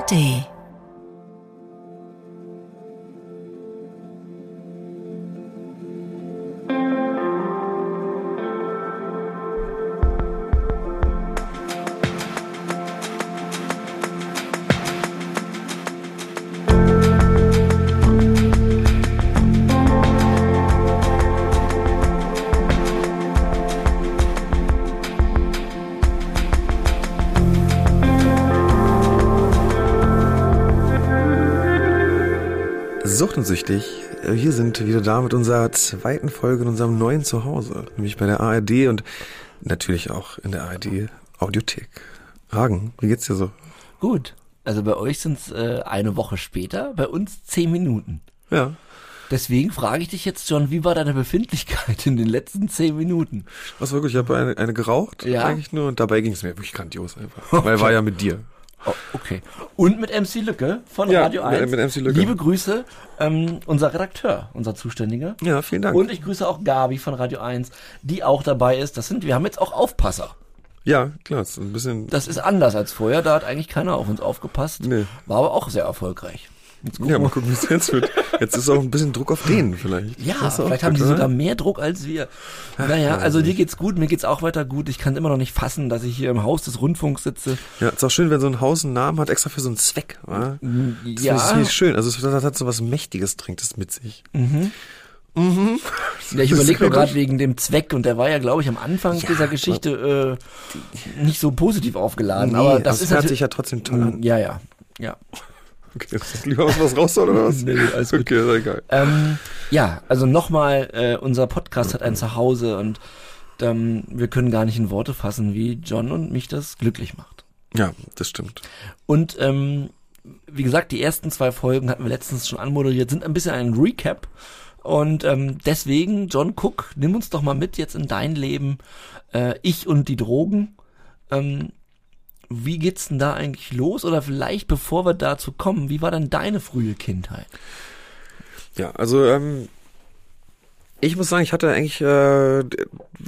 ARD Suchtensüchtig. Wir sind wieder da mit unserer zweiten Folge in unserem neuen Zuhause, nämlich bei der ARD und natürlich auch in der ARD Audiothek. Hagen, wie geht's dir so? Gut. Also bei euch sind es äh, eine Woche später, bei uns zehn Minuten. Ja. Deswegen frage ich dich jetzt, John, wie war deine Befindlichkeit in den letzten zehn Minuten? Was wirklich, ich habe eine, eine geraucht Ja? eigentlich nur und dabei ging es mir wirklich grandios einfach. Weil war ja mit dir. Oh, okay. Und mit MC Lücke von Ja, Radio mit- 1. mit MC Lücke. Liebe Grüße, ähm, unser Redakteur, unser Zuständiger. Ja, vielen Dank. Und ich grüße auch Gabi von Radio 1, die auch dabei ist. Das sind, wir haben jetzt auch Aufpasser. Ja, klar, ist ein bisschen. Das ist anders als vorher, da hat eigentlich keiner auf uns aufgepasst. Nee. War aber auch sehr erfolgreich. Jetzt Ja, mal gucken, wie es jetzt wird. Jetzt ist auch ein bisschen Druck auf denen vielleicht. Ja, vielleicht haben die Druck, sogar mehr Druck als wir. Naja, also dir geht's gut, mir geht's auch weiter gut. Ich kann immer noch nicht fassen, dass ich hier im Haus des Rundfunks sitze. Ja, ist auch schön, wenn so ein Haus einen Namen hat, extra für so einen Zweck. Oder? Das Ja, das ich schön. Also es- das hat so was Mächtiges, trinkt es mit sich. ja ich überlege nur gerade wegen dem Zweck und der war ja, glaube ich, am Anfang Ja, dieser Geschichte äh, nicht so positiv aufgeladen. Nee, aber das es ist hört sich ja trotzdem toll an. Ja, ja, ja. Okay, ist lieber was, was raus oder was? Nee, alles gut. Okay, ist ja egal. Ähm, ja, also nochmal, äh, unser Podcast hat ein Zuhause und ähm, wir können gar nicht in Worte fassen, wie John und mich das glücklich macht. Ja, das stimmt. Und ähm, wie gesagt, die ersten zwei Folgen hatten wir letztens schon anmoderiert, sind ein bisschen ein Recap. Und ähm, deswegen, John Cook, nimm uns doch mal mit jetzt in dein Leben. Äh, ich und die Drogen. Ähm, wie geht's denn da eigentlich los? Oder vielleicht, bevor wir dazu kommen, wie war denn deine frühe Kindheit? Ja, also ähm, ich muss sagen, ich hatte eigentlich äh,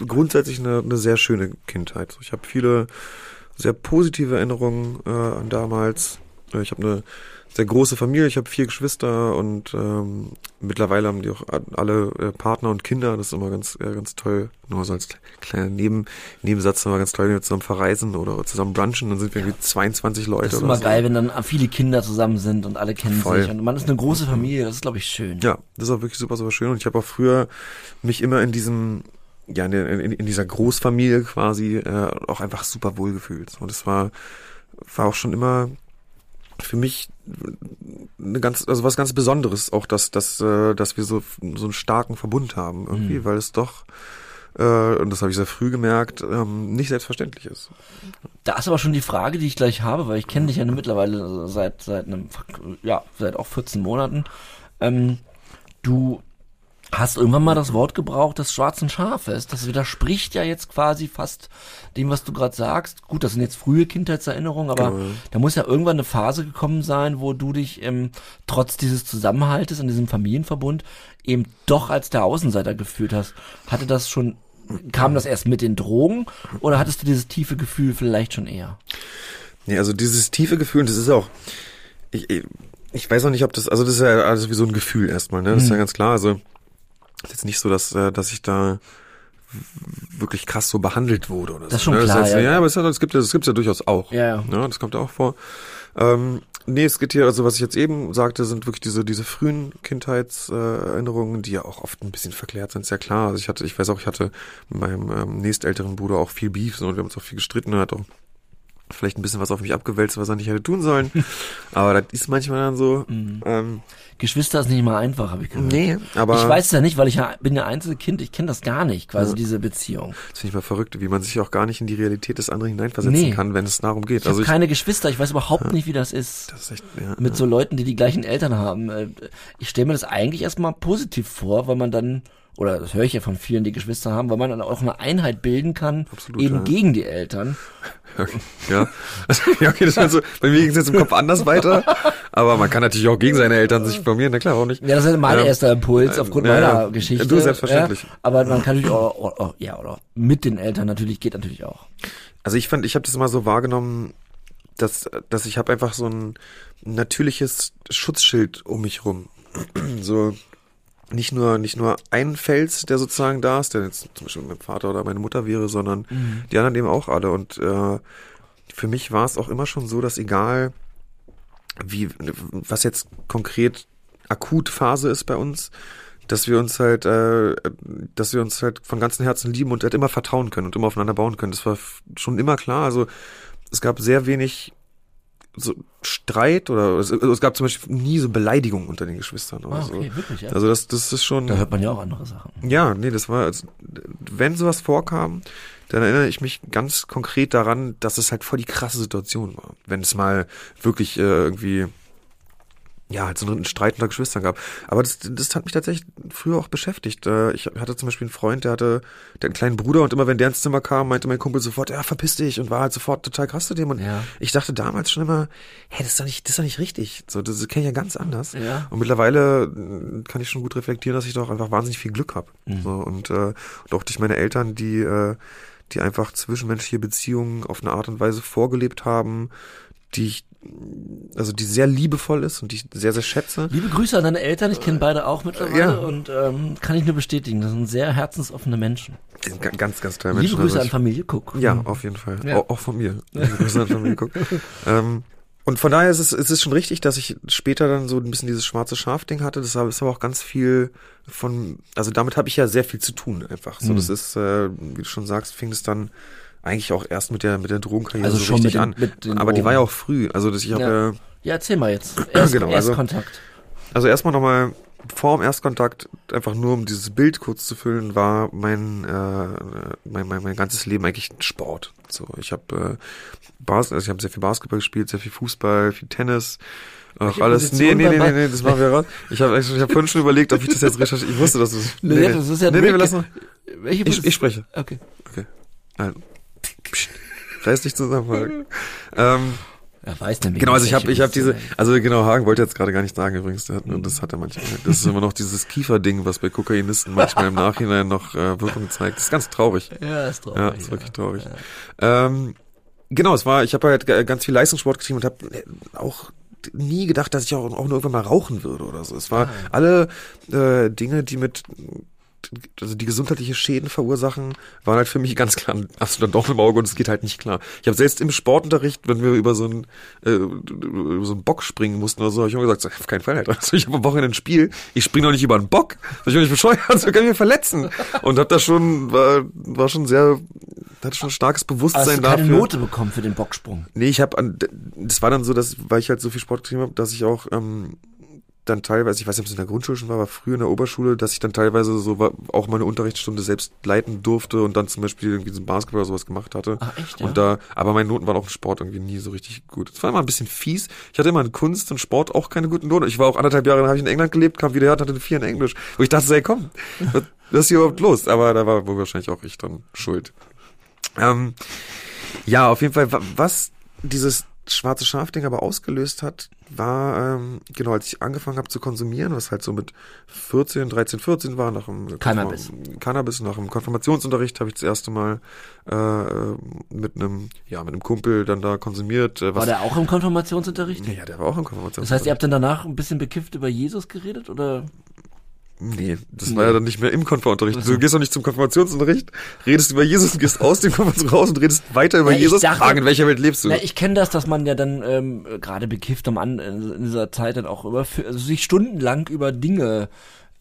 grundsätzlich eine, eine sehr schöne Kindheit. Ich habe viele sehr positive Erinnerungen äh, an damals. Äh, Ich habe eine sehr große Familie, ich habe vier Geschwister und ähm, mittlerweile haben die auch alle äh, Partner und Kinder. Das ist immer ganz äh, ganz toll. Nur so als kleiner Neben Nebensatz immer ganz toll, wenn wir zusammen verreisen oder zusammen brunchen. Dann sind wir irgendwie 22 Leute. Das ist immer so. geil, wenn dann viele Kinder zusammen sind und alle kennen Voll. sich. Und man ist eine große Familie, das ist, glaube ich, schön. Ja, das ist auch wirklich super, super schön. Und ich habe auch früher mich immer in diesem, ja, in, in, in dieser Großfamilie quasi äh, auch einfach super wohl gefühlt. Und es war, war auch schon immer für mich eine ganz, also was ganz Besonderes, auch dass, dass, äh, dass wir so, so einen starken Verbund haben irgendwie, Mhm. weil es doch, äh, und das habe ich sehr früh gemerkt, ähm, nicht selbstverständlich ist. Da ist aber schon die Frage, die ich gleich habe, weil ich kenne dich ja mittlerweile seit seit einem ja seit auch 14 Monaten. Ähm, du hast irgendwann mal das Wort gebraucht des schwarzen Schafes. Das widerspricht ja jetzt quasi fast dem, was du gerade sagst. Gut, das sind jetzt frühe Kindheitserinnerungen, aber Genau. da muss ja irgendwann eine Phase gekommen sein, wo du dich ähm, trotz dieses Zusammenhaltes in diesem Familienverbund eben doch als der Außenseiter gefühlt hast. Hatte das schon, kam das erst mit den Drogen oder hattest du dieses tiefe Gefühl vielleicht schon eher? Nee, also dieses tiefe Gefühl, das ist auch, ich, ich, ich weiß auch nicht, ob das, also das ist ja alles wie so ein Gefühl erstmal, ne? Das ist ja ganz klar. Also ist jetzt nicht so, dass, äh, dass ich da wirklich krass so behandelt wurde oder Das ist so. schon ne? klar, Das ist, ja. ja, aber es, hat, es gibt ja, das gibt's ja durchaus auch. Ja, ja. Ja, das kommt ja auch vor. Ähm, nee, es geht hier, also was ich jetzt eben sagte, sind wirklich diese, diese frühen Kindheitserinnerungen, Erinnerungen, die ja auch oft ein bisschen verklärt sind, ist ja klar. Also ich hatte, ich weiß auch, ich hatte mit meinem ähm, nächstälteren Bruder auch viel Beef so, und wir haben uns auch viel gestritten, hat auch vielleicht ein bisschen was auf mich abgewälzt, was er nicht hätte tun sollen. Aber das ist manchmal dann so. Ähm, Geschwister ist nicht mal einfach, habe ich gehört. nee, aber ich weiß es ja nicht, weil ich ja, bin ja Einzelkind, ich kenne das gar nicht, quasi diese Beziehung. das finde ich mal verrückt, wie man sich auch gar nicht in die Realität des anderen hineinversetzen Nee. kann, wenn es darum geht. Ich also habe keine Geschwister, ich weiß überhaupt nicht, wie das ist. das ist echt, ja, Mit so Leuten, die die gleichen Eltern haben. Äh, Ich stelle mir das eigentlich erstmal positiv vor, weil man dann, oder das höre ich ja von vielen, die Geschwister haben, weil man dann auch eine Einheit bilden kann, Absolut, eben ja. gegen die Eltern. ja. ja, okay, das ist so, bei mir ging es jetzt im Kopf anders weiter. Aber man kann natürlich auch gegen seine Eltern sich formieren, na klar, auch nicht. Ja, das ist mein Ja. erster Impuls aufgrund Ja, meiner Geschichte. Du, selbstverständlich. Aber man kann natürlich auch, auch, auch, ja, oder mit den Eltern natürlich, geht natürlich auch. Also ich fand, ich habe das immer so wahrgenommen, dass, dass ich habe einfach so ein natürliches Schutzschild um mich rum. so nicht nur nicht nur ein Fels, der sozusagen da ist, der jetzt zum Beispiel mein Vater oder meine Mutter wäre, sondern Mhm. die anderen eben auch alle. Und äh, für mich war es auch immer schon so, dass egal wie was jetzt konkret akut Phase ist bei uns, dass wir uns halt, äh, dass wir uns halt von ganzem Herzen lieben und halt immer vertrauen können und immer aufeinander bauen können. Das war schon immer klar. Also es gab sehr wenig so Streit oder es, also es gab zum Beispiel nie so Beleidigungen unter den Geschwistern oder Ah, so. okay, wirklich, ja. Also das, das ist schon. da hört man ja auch andere Sachen. Ja, nee, das war, also, wenn sowas vorkam, dann erinnere ich mich ganz konkret daran, dass es halt voll die krasse Situation war. Wenn es mal wirklich äh, irgendwie, ja, halt so einen Streit unter Geschwistern gab. Aber das, das hat mich tatsächlich früher auch beschäftigt. Äh, Ich hatte zum Beispiel einen Freund, der hatte, der hat einen kleinen Bruder und immer wenn der ins Zimmer kam, meinte mein Kumpel sofort, ja, verpiss dich und war halt sofort total krass zu dem. Und Ja. ich dachte damals schon immer, hey, das ist doch nicht, das ist doch nicht richtig. So, das kenne ich ja ganz anders. Ja. Und mittlerweile äh, kann ich schon gut reflektieren, dass ich doch einfach wahnsinnig viel Glück habe. So, und, äh, und auch durch meine Eltern, die, äh, die einfach zwischenmenschliche Beziehungen auf eine Art und Weise vorgelebt haben, die ich, also die sehr liebevoll ist und die ich sehr, sehr schätze. Liebe Grüße an deine Eltern, ich kenne beide auch mittlerweile Ja. und ähm, kann ich nur bestätigen, das sind sehr herzensoffene Menschen. Ganz, ganz tolle Liebe Menschen. Grüße Also an Familie Cook. Ja, auf jeden Fall. Ja. Auch, auch von mir. Liebe Grüße an Familie Cook. ähm, und von daher ist es, ist es schon richtig, dass ich später dann so ein bisschen dieses schwarze Schaf-Ding hatte. Das ist aber auch ganz viel von, also damit habe ich ja sehr viel zu tun einfach. So, Hm. das ist, äh, wie du schon sagst, fing es dann eigentlich auch erst mit der mit der Drogenkarriere Also so schon richtig den- an. aber die war ja auch früh. Also das, ich habe Ja. ja. Ja, erzähl mal jetzt. Erst, Genau, also- Erstkontakt. Also erstmal nochmal vor dem Erstkontakt, einfach nur um dieses Bild kurz zu füllen, war mein, äh, mein, mein, mein ganzes Leben eigentlich Sport. So, ich habe äh, Bas also ich habe sehr viel Basketball gespielt, sehr viel Fußball, viel Tennis. Auch Welche alles. Nee, Position nee, nee, nee, nee, das machen wir raus. Ich habe ich hab vorhin schon überlegt, ob ich das jetzt recherchiere. Ich wusste, dass du es. Nee, das ist ja nee, nee, wir lassen. Welche Ich, ich spreche. Okay. Okay. Also, psst, reiß dich zusammen. Hagen. ähm, Er weiß nämlich. Genau, also ich habe ich hab diese, also genau, Hagen wollte jetzt gerade gar nicht sagen übrigens, der hat, nur- das hat er manchmal. Das ist immer noch dieses Kieferding, was bei Kokainisten manchmal im Nachhinein noch äh, Wirkung zeigt. Das ist ganz traurig. Ja, ist traurig. Ja, ist wirklich traurig. Ähm, genau, es war, ich habe halt ganz viel Leistungssport getrieben und habe auch nie gedacht, dass ich auch, auch nur irgendwann mal rauchen würde oder so. Es war alle äh, Dinge, die mit also die gesundheitliche Schäden verursachen, waren halt für mich ganz klar ein absoluter Dorn im Auge und es geht halt nicht klar. Ich habe selbst im Sportunterricht, wenn wir über so einen äh, über so einen Bock springen mussten oder so, habe ich immer gesagt, auf keinen Fall, Alter. Also ich habe am Wochenende ein Spiel, ich springe doch nicht über einen Bock. Ich mich nicht bescheuert, so kann ich mich verletzen. Und hab da schon, war, war schon sehr, hatte schon ein starkes Bewusstsein Hast du keine dafür. Note bekommen für den Bocksprung? Nee, ich habe an das war dann so, dass weil ich halt so viel Sport getrieben habe, dass ich auch ähm, dann teilweise, ich weiß nicht, ob es in der Grundschule schon war, aber früher in der Oberschule, dass ich dann teilweise so war, auch meine Unterrichtsstunde selbst leiten durfte und dann zum Beispiel irgendwie so Basketball oder sowas gemacht hatte. Ach, echt, ja? Und da, aber meine Noten waren auch im Sport irgendwie nie so richtig gut. Es war immer ein bisschen fies. Ich hatte immer in Kunst und Sport auch keine guten Noten. Ich war auch anderthalb Jahre, dann habe ich in England gelebt, kam wieder her und hatte eine vier in Englisch. Wo ich dachte, ey, komm, was, was ist hier überhaupt los? Aber da war wohl wahrscheinlich auch ich dann schuld. Ähm, ja, auf jeden Fall, wa- was dieses schwarze Schafding aber ausgelöst hat, war, ähm, genau, als ich angefangen habe zu konsumieren, was halt so mit 14, 13, 14 war, nach dem Cannabis. Cannabis, nach dem Konfirmationsunterricht habe ich das erste Mal äh, mit einem, ja, mit einem Kumpel dann da konsumiert. Äh, was, War der auch im Konfirmationsunterricht? ja, der war auch im Konfirmationsunterricht. Das heißt, ihr habt dann danach ein bisschen bekifft über Jesus geredet oder? Nee, das war ja dann nicht mehr im Konfirmationsunterricht. Du gehst doch nicht zum Konfirmationsunterricht, redest über Jesus und gehst aus dem Konfirmationsunterricht raus und redest weiter über Ja, Jesus. dachte- Fragen, in welcher Welt lebst du? Na, ich kenne das, dass man ja dann ähm, gerade bekifft am An in dieser Zeit dann auch über also sich stundenlang über Dinge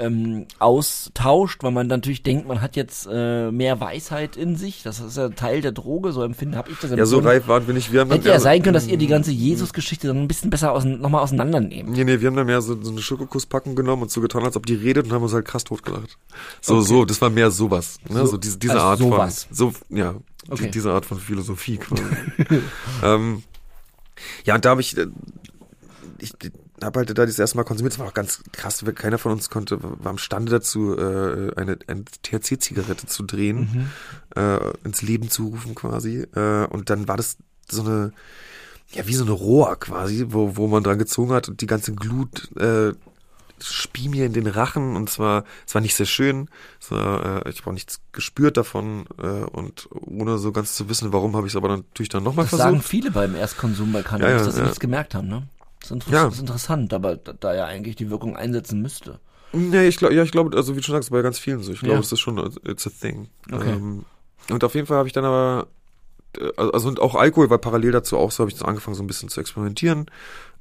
ähm, austauscht, weil man natürlich denkt, man hat jetzt äh, mehr Weisheit in sich. Das ist ja Teil der Droge, so empfinden habe ich das ja, so reif waren wir nicht. Wir haben Hätte ja sein können, dass ihr die ganze Jesus-Geschichte dann ein bisschen besser ausein nochmal auseinandernehmt. Nee, nee, wir haben dann mehr so, so eine Schokokusspackung genommen und so getan, als ob die redet und haben uns halt krass totgelacht. So, so, das war mehr sowas. Ne? So, So, diese, diese also Art sowas. von. So, ja, Okay. die, diese Art von Philosophie quasi. ähm, ja, und da habe ich, äh, ich habe halt da das erste Mal konsumiert, das war auch ganz krass, weil keiner von uns konnte, war imstande dazu, äh, eine, eine THC-Zigarette zu drehen, äh, ins Leben zu rufen quasi. Äh, und dann war das so eine, ja, wie so eine Rohr quasi, wo, wo man dran gezogen hat und die ganze Glut äh, spie mir in den Rachen und zwar, es war nicht sehr schön, war, äh, ich habe auch nichts gespürt davon äh, und ohne so ganz zu wissen, warum, habe ich es aber natürlich dann nochmal Das sagen versucht. viele beim Erstkonsum bei Cannabis, Ja, ja, dass sie ja. nichts gemerkt haben, ne? Ist, inter Ja. ist interessant, aber da, da ja eigentlich die Wirkung einsetzen müsste. Nee, ich glaube, ja, ich glaube, also wie du schon sagst, bei ganz vielen so. Ich glaube, Ja. es ist schon, it's a thing. Okay. Ähm, und auf jeden Fall habe ich dann aber, äh, also und auch Alkohol war parallel dazu auch so, habe ich so angefangen, so ein bisschen zu experimentieren.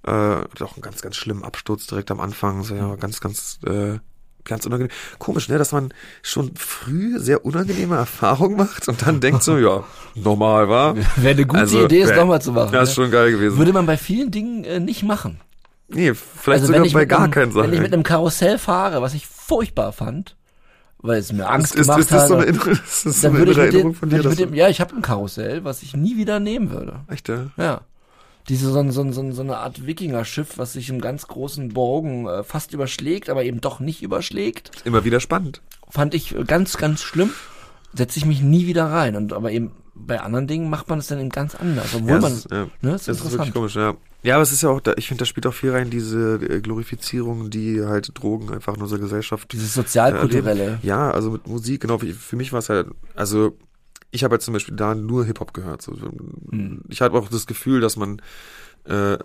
Äh, hatte auch einen ganz, ganz schlimmen Absturz direkt am Anfang, so ja, ganz, ganz, äh, ganz unangenehm. Komisch, ne, dass man schon früh sehr unangenehme Erfahrungen macht und dann denkt so, ja, normal war. Wäre eine gute Also, Idee, es nochmal zu machen. Das ist ne? schon geil gewesen. Würde man bei vielen Dingen äh, nicht machen. nee, vielleicht also sogar bei gar einem, keinen Sachen. Wenn ich mit einem Karussell fahre, was ich furchtbar fand, weil es mir Angst ist, ist, gemacht ist das so eine. Innere- ist das so dann eine würde ich innere Erinnerung dem, von dir? ich dem, ja, ich habe ein Karussell, was ich nie wieder nehmen würde. Echt, ja? Ja. Diese so, so, so, so eine Art Wikinger-Schiff, was sich im ganz großen Bogen äh, fast überschlägt, aber eben doch nicht überschlägt, Immer wieder spannend. fand ich äh, ganz, ganz schlimm. Setze ich mich nie wieder rein. Und aber eben bei anderen Dingen macht man es dann eben ganz anders. Obwohl Ja, man, es ist, ja. ne, das ist Das ist wirklich komisch, ja. Ja, aber es ist ja auch, da, ich finde, da spielt auch viel rein, diese äh, Glorifizierung, die halt Drogen einfach in unserer Gesellschaft. Dieses äh, sozialkulturelle. erleben. Ja, also mit Musik, genau, wie- für mich war es halt, also ich habe halt zum Beispiel da nur Hip-Hop gehört. So. Hm. Ich hatte auch das Gefühl, dass man äh,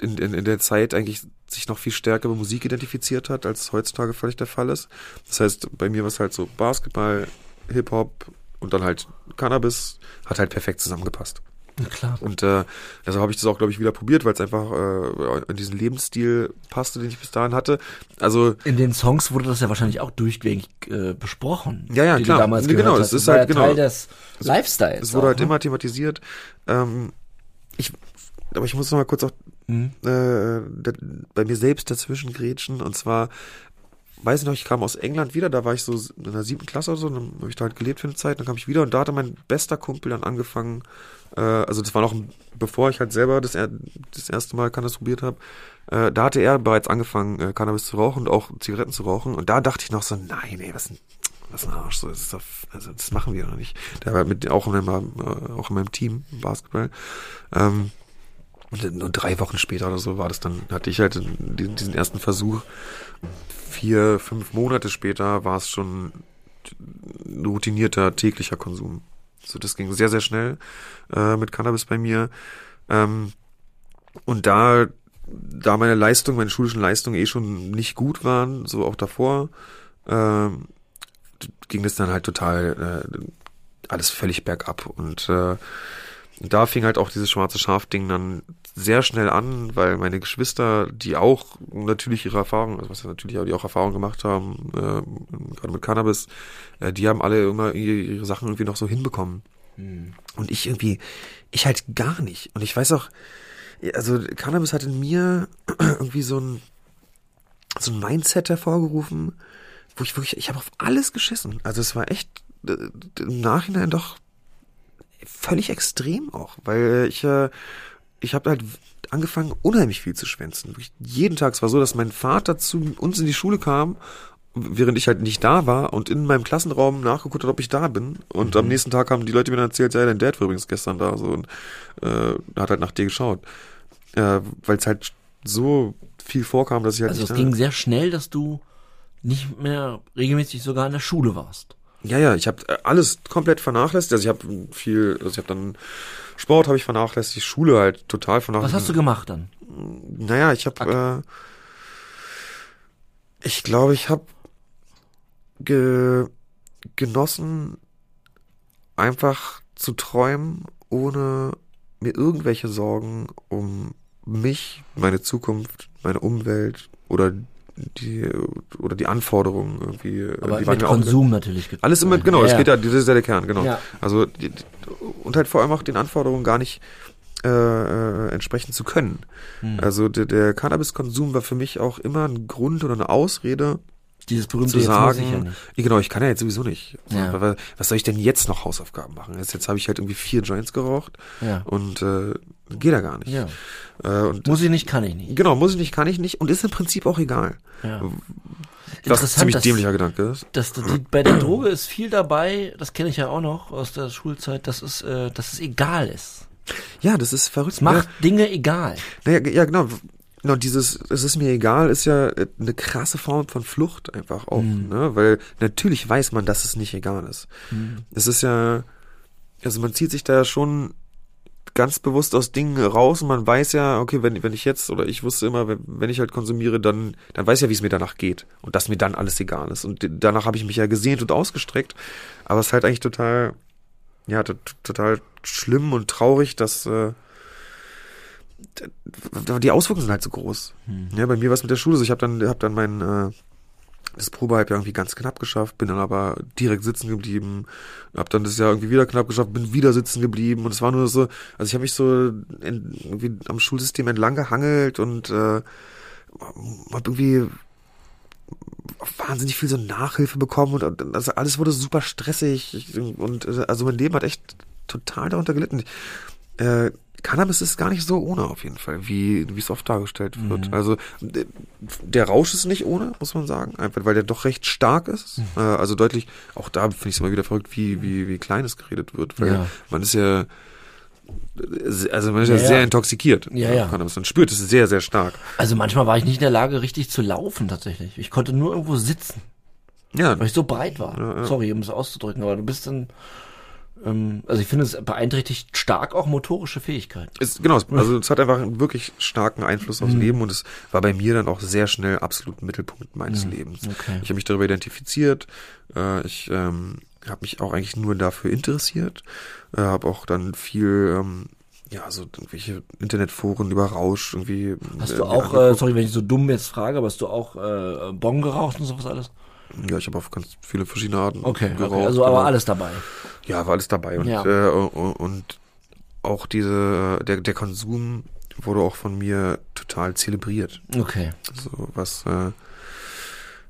in, in, in der Zeit eigentlich sich noch viel stärker mit Musik identifiziert hat, als heutzutage völlig der Fall ist. Das heißt, bei mir war es halt so Basketball, Hip-Hop und dann halt Cannabis, hat halt perfekt zusammengepasst. Na klar. Und äh, also habe ich das auch, glaube ich, wieder probiert, weil es einfach äh, in diesen Lebensstil passte, den ich bis dahin hatte. Also In den Songs wurde das ja wahrscheinlich auch durchgängig äh, Ja, besprochen. ja, die klar. damals Nee, genau, das ist halt, ja genau. Teil des Lifestyles. es wurde auch, halt ne? immer thematisiert. Ähm, ich, aber ich muss noch mal kurz auch Mhm. äh, bei mir selbst dazwischen grätschen. Und zwar, weiß ich noch, ich kam aus England wieder, da war ich so in der siebten Klasse oder so, dann habe ich da halt gelebt für eine Zeit, dann kam ich wieder und da hatte mein bester Kumpel dann angefangen, äh, also das war noch bevor ich halt selber das, das erste Mal Cannabis probiert habe, äh, da hatte er bereits angefangen, äh, Cannabis zu rauchen und auch Zigaretten zu rauchen. Und da dachte ich noch so, nein, ey, was ein, was ein Arsch, so, das ist doch, also das machen wir doch nicht. Der war mit auch in meinem, äh, auch in meinem Team Basketball. Ähm, und nur drei Wochen später oder so war das dann, hatte ich halt diesen, ersten Versuch. Vier, fünf Monate später war es schon routinierter täglicher Konsum. So, das ging sehr, sehr schnell äh, mit Cannabis bei mir. Ähm, und da, da meine Leistung, meine schulischen Leistungen eh schon nicht gut waren, so auch davor, ähm, ging das dann halt total äh, alles völlig bergab. Und äh, da fing halt auch dieses schwarze Schaf-Ding dann sehr schnell an, weil meine Geschwister, die auch natürlich ihre Erfahrungen, also was ja natürlich auch, die auch Erfahrungen gemacht haben, äh, gerade mit Cannabis, äh, die haben alle immer ihre, Sachen irgendwie noch so hinbekommen. Und ich irgendwie, ich halt gar nicht. Und ich weiß auch, also Cannabis hat in mir irgendwie so ein, so ein Mindset hervorgerufen, wo ich wirklich, ich habe auf alles geschissen. Also es war echt äh, im Nachhinein doch völlig extrem auch, weil ich, äh, ich habe halt angefangen, unheimlich viel zu schwänzen. Wirklich jeden Tag. Es war so, dass mein Vater zu uns in die Schule kam, während ich halt nicht da war und in meinem Klassenraum nachgeguckt hat, ob ich da bin. Und am nächsten Tag haben die Leute mir dann erzählt, ja, dein Dad war übrigens gestern da so und äh, hat halt nach dir geschaut. Äh, weil es halt so viel vorkam, dass ich halt Also es ging sehr schnell, dass du nicht mehr regelmäßig sogar in der Schule warst. Ja, ja, ich habe alles komplett vernachlässigt. Also ich habe viel, also ich habe dann Sport habe ich vernachlässigt, Schule halt total Was vernachlässigt. hast du gemacht dann? Naja, ich habe, äh, ich glaube, ich habe ge genossen, einfach zu träumen, ohne mir irgendwelche Sorgen um mich, meine Zukunft, meine Umwelt oder die oder die Anforderungen irgendwie. äh, Aber die waren mit mir auch- Konsum natürlich. alles immer, genau, Ja, es ja. geht ja, das ist ja der Kern, genau. Ja. Also, die, und halt vor allem auch den Anforderungen gar nicht äh, äh, entsprechen zu können. Hm. Also der, der Cannabiskonsum war für mich auch immer ein Grund oder eine Ausrede Dieses berühmte zu sagen, ja genau, ich kann ja jetzt sowieso nicht. Ja. Was, was soll ich denn jetzt noch Hausaufgaben machen? Jetzt, jetzt habe ich halt irgendwie vier Joints geraucht Ja. und äh, geht ja gar nicht. ja. Äh, und Muss ich nicht, kann ich nicht. genau, muss ich nicht, kann ich nicht und ist im Prinzip auch egal. Ja. Was ein ziemlich dass- dämlicher Gedanke ist. Das, das, die, bei der Droge ist viel dabei, das kenne ich ja auch noch aus der Schulzeit, dass es, äh, dass es egal ist. Ja, das ist verrückt. Es macht Dinge egal. Naja, ja, genau. und dieses, es ist mir egal, ist ja äh, eine krasse Form von Flucht einfach auch, Mhm. ne? Weil natürlich weiß man, dass es nicht egal ist. Mhm. Es ist ja, also man zieht sich da schon ganz bewusst aus Dingen raus und man weiß ja, okay, wenn, wenn ich jetzt, oder ich wusste immer, wenn, wenn ich halt konsumiere, dann, dann weiß ich ja, wie es mir danach geht und dass mir dann alles egal ist. Und danach habe ich mich ja gesehnt und ausgestreckt, aber es ist halt eigentlich total, ja, total schlimm und traurig, dass äh, die Auswirkungen sind halt so groß. Hm. Ja, bei mir war es mit der Schule so. Ich habe dann, hab dann mein äh, das Probehalbjahr irgendwie ganz knapp geschafft, bin dann aber direkt sitzen geblieben, hab dann das Jahr irgendwie wieder knapp geschafft, bin wieder sitzen geblieben und es war nur so, also ich habe mich so in, irgendwie am Schulsystem entlang gehangelt und äh, hab irgendwie wahnsinnig viel so Nachhilfe bekommen und, also alles wurde super stressig und äh, also mein Leben hat echt total darunter gelitten. Äh, Cannabis ist gar nicht so ohne auf jeden Fall, wie wie es oft dargestellt wird. Mhm. Also der Rausch ist nicht ohne, muss man sagen, einfach weil der doch recht stark ist. Mhm. Äh, also deutlich, auch da finde ich es immer wieder verrückt, wie wie wie klein es geredet wird, weil Ja. man ist ja also man ist ja, Ja, ja. sehr intoxikiert. Ja, ja. Cannabis. Man spürt es sehr sehr stark. Also manchmal war ich nicht in der Lage, richtig zu laufen tatsächlich. Ich konnte nur irgendwo sitzen, Ja, weil ich so breit war. Ja, ja. Sorry, um es auszudrücken, aber du bist dann, also ich finde, es beeinträchtigt stark auch motorische Fähigkeiten. Ist, genau, also es hat einfach einen wirklich starken Einfluss Mhm. aufs Leben und es war bei mir dann auch sehr schnell absolut Mittelpunkt meines Lebens. okay. Ich habe mich darüber identifiziert, äh, ich ähm, habe mich auch eigentlich nur dafür interessiert, äh, habe auch dann viel, ähm, ja, so irgendwelche Internetforen über Rausch irgendwie. Hast äh, du auch, äh, sorry, wenn ich so dumm jetzt frage, aber hast du auch äh, Bon geraucht und sowas alles? Ja, ich habe auf ganz viele verschiedene Arten Okay, geraucht. okay. also aber genau. alles dabei. Ja, war alles dabei. Und, Ja. äh, und, auch diese, der, der Konsum wurde auch von mir total zelebriert. Okay. So was, äh,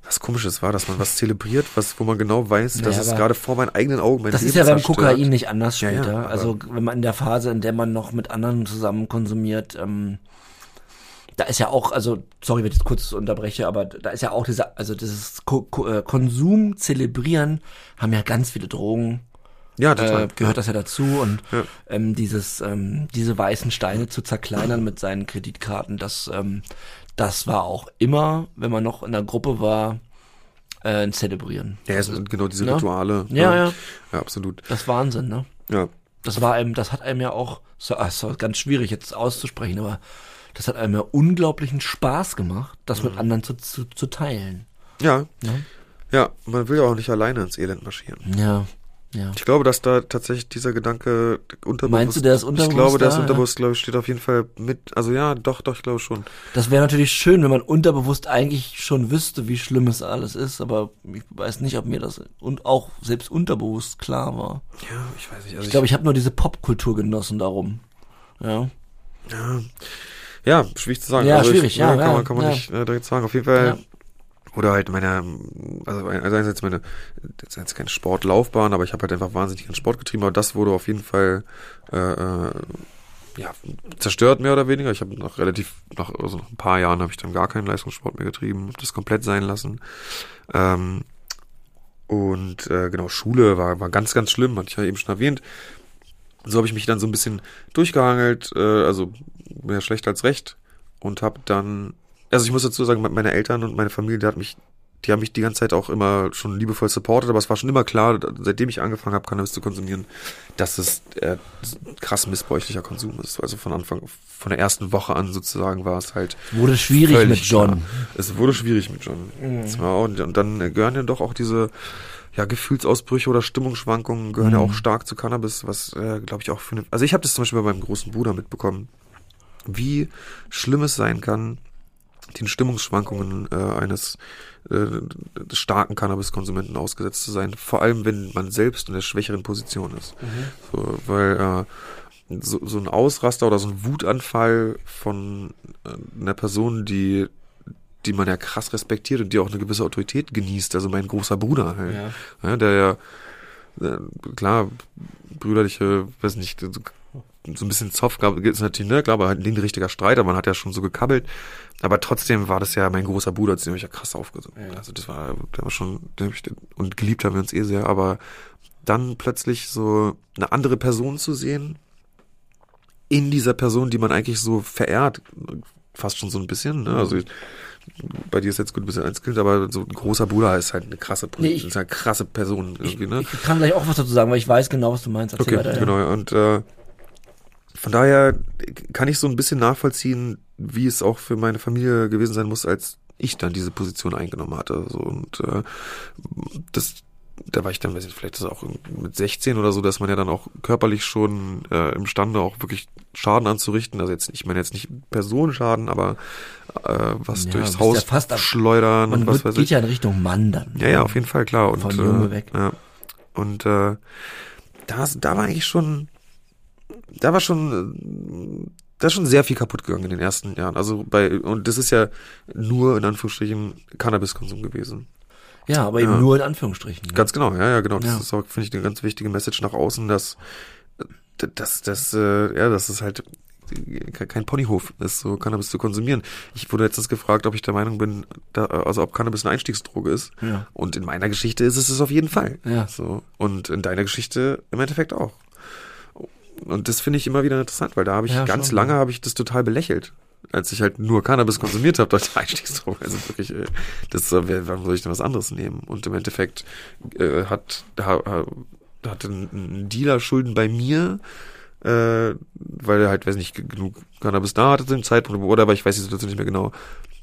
was komisches war, dass man was zelebriert, was, wo man genau weiß, dass Naja, es aber gerade vor meinen eigenen Augen mein Das Leben ist ja beim. Kokain nicht anders Ja, ja, später. aber- also wenn man in der Phase, in der man noch mit anderen zusammen konsumiert, ähm, da ist ja auch, also sorry, wenn ich jetzt kurz unterbreche, aber da ist ja auch dieser, also dieses Ko Ko äh, Konsum zelebrieren, haben ja ganz viele Drogen Ja, total. äh, gehört das ja dazu und Ja. ähm, dieses ähm, diese weißen Steine zu zerkleinern mit seinen Kreditkarten, das ähm, das war auch immer, wenn man noch in der Gruppe war, äh, ein Zelebrieren. Ja, es sind genau diese Ne? Rituale. Ja, ja. Ja, absolut. Das ist Wahnsinn, ne? Ja. Das war einem, das hat einem ja auch, so, ach, so ganz schwierig jetzt auszusprechen, aber das hat einem ja unglaublichen Spaß gemacht, das Mhm. mit anderen zu, zu, zu teilen. Ja. Ja. Ja, man will ja auch nicht alleine ins Elend marschieren. Ja, ja. Ich glaube, dass da tatsächlich dieser Gedanke unterbewusst. Meinst du, der ist Ich unterbewusst glaube, der ist unterbewusst, glaube ich, steht auf jeden Fall mit. Also ja, doch, doch, ich glaube schon. Das wäre natürlich schön, wenn man unterbewusst eigentlich schon wüsste, wie schlimm es alles ist, aber ich weiß nicht, ob mir das und auch selbst unterbewusst klar war. Ja, ich weiß nicht. Also Ich glaube, ich habe nur diese Popkultur genossen darum. Ja. Ja, ja, schwierig zu sagen. Ja, also schwierig, ich, ja, Kann ja, man, kann man ja. nicht äh, direkt sagen. Auf jeden Fall. Ja. Oder halt meine, also einerseits meine, ist jetzt keine Sportlaufbahn, aber ich habe halt einfach wahnsinnig an Sport getrieben, aber das wurde auf jeden Fall äh, äh, ja, zerstört, mehr oder weniger. Ich habe nach relativ, nach also nach ein paar Jahren habe ich dann gar keinen Leistungssport mehr getrieben, hab das komplett sein lassen. Ähm, und äh, genau, Schule war, war ganz, ganz schlimm, hatte ich ja eben schon erwähnt. So habe ich mich dann so ein bisschen durchgehangelt, äh, also mehr schlecht als recht und habe dann, also ich muss dazu sagen, meine Eltern und meine Familie, die hat mich, die haben mich die ganze Zeit auch immer schon liebevoll supportet, aber es war schon immer klar, seitdem ich angefangen habe, Cannabis zu konsumieren, dass es äh, krass missbräuchlicher Konsum ist. Also von Anfang, von der ersten Woche an sozusagen war es halt Wurde schwierig mit John. klar. Es wurde schwierig mit John. War auch, und dann gehören ja doch auch diese ja, Gefühlsausbrüche oder Stimmungsschwankungen gehören ja auch stark zu Cannabis, was äh, glaube ich auch für eine. Also ich habe das zum Beispiel bei meinem großen Bruder mitbekommen, wie schlimm es sein kann, den Stimmungsschwankungen äh, eines äh, starken Cannabiskonsumenten ausgesetzt zu sein. Vor allem, wenn man selbst in der schwächeren Position ist. So, weil äh, so, so ein Ausraster oder so ein Wutanfall von äh, einer Person, die die man ja krass respektiert und die auch eine gewisse Autorität genießt, also mein großer Bruder halt, Ja. ja, der ja äh, klar brüderliche, weiß nicht, so, ein bisschen Zoff gab ist natürlich, ne, klar, aber halt ein richtiger Streit, aber man hat ja schon so gekabbelt, aber trotzdem war das ja mein großer Bruder, zu dem ich ja krass aufgesucht. Ja. Also das war, der war schon, ich, und geliebt haben wir uns eh sehr, aber dann plötzlich so eine andere Person zu sehen, in dieser Person, die man eigentlich so verehrt, fast schon so ein bisschen. Ne? Also bei dir ist jetzt gut ein bisschen einskillt, aber so ein großer Bruder ist halt eine krasse, Nee, ich- ist halt eine krasse Person irgendwie, ne? Ich kann gleich auch was dazu sagen, weil ich weiß genau, was du meinst. Erzähl Okay, weiter, ja. genau. Und äh, von daher kann ich so ein bisschen nachvollziehen, wie es auch für meine Familie gewesen sein muss, als ich dann diese Position eingenommen hatte. So und äh, das, da war ich dann, weiß ich, vielleicht ist auch mit 16 oder so, dass man ja dann auch körperlich schon äh, imstande auch wirklich Schaden anzurichten. Also jetzt, ich meine jetzt nicht Personenschaden, aber äh, was Ja, durchs Haus ja schleudern und was weiß geht ich. ja in Richtung Mann dann. Ja, ja, auf jeden Fall, klar. Und, Von Junge äh, weg. Ja. Und äh, da, da war eigentlich schon, da war schon, da ist schon sehr viel kaputt gegangen in den ersten Jahren. Also bei, und das ist ja nur in Anführungsstrichen Cannabiskonsum gewesen. Ja, aber eben Ja. nur in Anführungsstrichen. ne? Ganz genau, ja, ja, genau. Das Ja. ist auch, finde ich, eine ganz wichtige Message nach außen, dass, dass, dass, äh, ja, das ist halt ke- kein Ponyhof ist, so Cannabis zu konsumieren. Ich wurde letztens gefragt, ob ich der Meinung bin, da, also ob Cannabis eine Einstiegsdroge ist. Ja. Und in meiner Geschichte ist es es auf jeden Fall. Ja. So. Und in deiner Geschichte im Endeffekt auch. Und das finde ich immer wieder interessant, weil da habe ich Ja, ganz schon, lange ja. habe ich das total belächelt. Als ich halt nur Cannabis konsumiert habe, dachte ich, Einstiegsdroge, also wirklich, äh, das, äh, warum soll ich denn was anderes nehmen? Und im Endeffekt äh, hat, ha, ha, hatte ein, ein Dealer Schulden bei mir, äh, weil er halt, weiß nicht, genug Cannabis da hatte zu dem Zeitpunkt, oder aber ich weiß die Situation nicht mehr genau.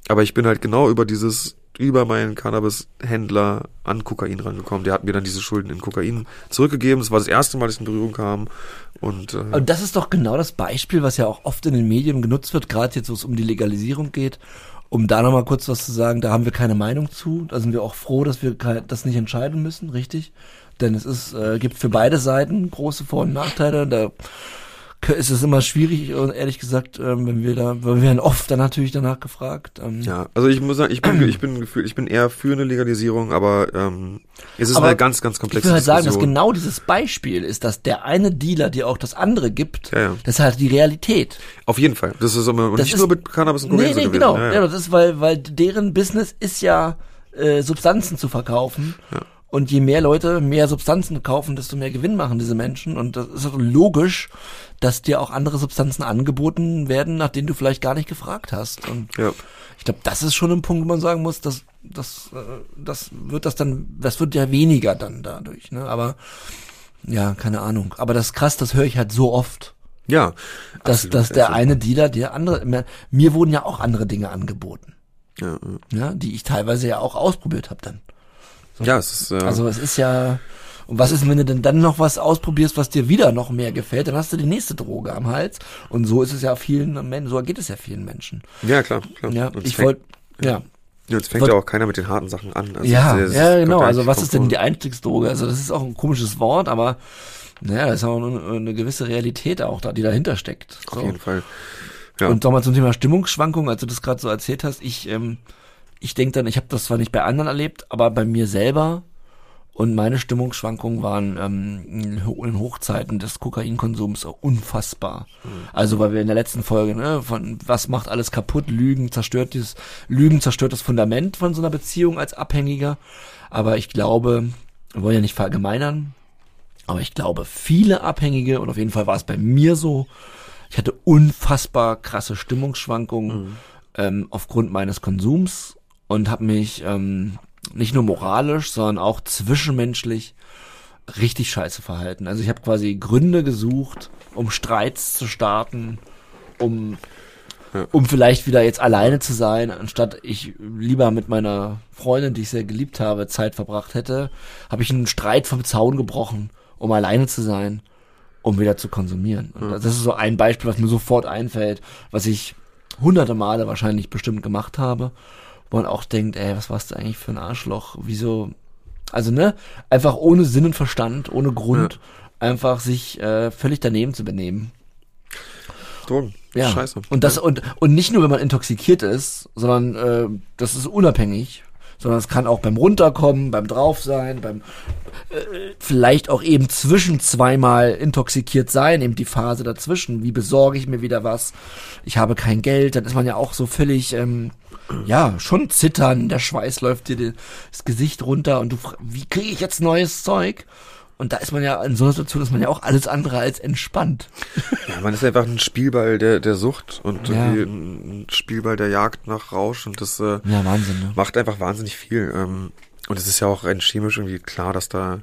Aber ich bin halt genau über dieses, über meinen Cannabis-Händler an Kokain rangekommen. Der hat mir dann diese Schulden in Kokain zurückgegeben. Das war das erste Mal, dass ich in Berührung kam. Und äh, Und das ist doch genau das Beispiel, was ja auch oft in den Medien genutzt wird, gerade jetzt, wo es um die Legalisierung geht. Um da nochmal kurz was zu sagen, da haben wir keine Meinung zu. Da sind wir auch froh, dass wir das nicht entscheiden müssen, richtig? Denn es ist, äh, gibt für beide Seiten große Vor- und Nachteile. Da ist es immer schwierig, und ehrlich gesagt, ähm, wenn wir da, wir werden oft dann natürlich danach gefragt. Ähm, ja, also ich muss sagen, ich bin, ich bin gefühlt, ich bin eher für eine Legalisierung, aber ähm, es ist Aber eine ganz, ganz Ich komplexe will halt sagen, dass genau dieses Beispiel ist, dass der eine Dealer dir auch das andere gibt. Ja, ja. Das ist halt die Realität. Auf jeden Fall. Das ist immer, und Das nicht ist- nur mit Cannabis und Kokain Nee, so nee, gewesen. genau. Ja, Ja, ja. das ist, weil, weil deren Business ist ja, äh, Substanzen zu verkaufen. Ja. Und je mehr Leute mehr Substanzen kaufen, desto mehr Gewinn machen diese Menschen. Und das ist auch logisch, dass dir auch andere Substanzen angeboten werden, nach denen du vielleicht gar nicht gefragt hast. Und ja. ich glaube, das ist schon ein Punkt, wo man sagen muss, dass das, äh, das wird das dann, das wird ja weniger dann dadurch. Ne? Aber ja, keine Ahnung. Aber das ist krass, das höre ich halt so oft. Ja. Dass, absolut. dass der Also, eine Dealer dir andere, mir, mir wurden ja auch andere Dinge angeboten, Ja, ja. ja, die ich teilweise ja auch ausprobiert habe dann. Ja, es ist, äh, Also es ist ja, und was ist, wenn du denn dann noch was ausprobierst, was dir wieder noch mehr gefällt, dann hast du die nächste Droge am Hals. Und so ist es ja vielen Menschen, so geht es ja vielen Menschen. ja, klar, klar. Ja, Und ich wollte, ja. Ja, Jetzt fängt ja auch keiner mit den harten Sachen an. Also Ja, das- das ja, genau. Also was ist denn die Einstiegsdroge? Also das ist auch ein komisches Wort, aber naja, da ist auch eine, eine gewisse Realität auch da, die dahinter steckt. Auf So. jeden Fall. Ja. Und nochmal zum Thema Stimmungsschwankungen, als du das gerade so erzählt hast, ich, ähm, ich denke dann, ich habe das zwar nicht bei anderen erlebt, aber bei mir selber und meine Stimmungsschwankungen waren ähm, in Ho- in Hochzeiten des Kokainkonsums unfassbar. Also weil wir in der letzten Folge, ne, von was macht alles kaputt, Lügen zerstört dieses, Lügen zerstört das Fundament von so einer Beziehung als Abhängiger. Aber ich glaube, wir wollen ja nicht verallgemeinern, aber ich glaube, viele Abhängige, und auf jeden Fall war es bei mir so, ich hatte unfassbar krasse Stimmungsschwankungen ähm, aufgrund meines Konsums und habe mich ähm, nicht nur moralisch, sondern auch zwischenmenschlich richtig scheiße verhalten. Also ich habe quasi Gründe gesucht, um Streits zu starten, um Ja. um vielleicht wieder jetzt alleine zu sein, anstatt ich lieber mit meiner Freundin, die ich sehr geliebt habe, Zeit verbracht hätte, habe ich einen Streit vom Zaun gebrochen, um alleine zu sein, um wieder zu konsumieren. Und das ist so ein Beispiel, was mir sofort einfällt, was ich hunderte Male wahrscheinlich bestimmt gemacht habe, wo man auch denkt, ey, was warst du eigentlich für ein Arschloch? Wieso? Also ne, einfach ohne Sinn und Verstand, ohne Grund, einfach sich äh, völlig daneben zu benehmen. Drogen. Ja. Scheiße. Und das und und nicht nur wenn man intoxikiert ist, sondern äh, das ist unabhängig, sondern es kann auch beim runterkommen, beim drauf sein, beim äh, vielleicht auch eben zwischen zweimal intoxikiert sein, eben die Phase dazwischen. Wie besorge ich mir wieder was? Ich habe kein Geld, dann ist man ja auch so völlig ähm, ja, schon zittern, der Schweiß läuft dir das Gesicht runter und du wie kriege ich jetzt neues Zeug? Und da ist man ja, in so einer Situation ist man ja auch alles andere als entspannt. Ja, man ist einfach ein Spielball der, der Sucht und Ja. irgendwie ein Spielball der Jagd nach Rausch und das äh, Ja, Wahnsinn, ne? macht einfach wahnsinnig viel. Ähm, und es ist ja auch rein chemisch irgendwie klar, dass da,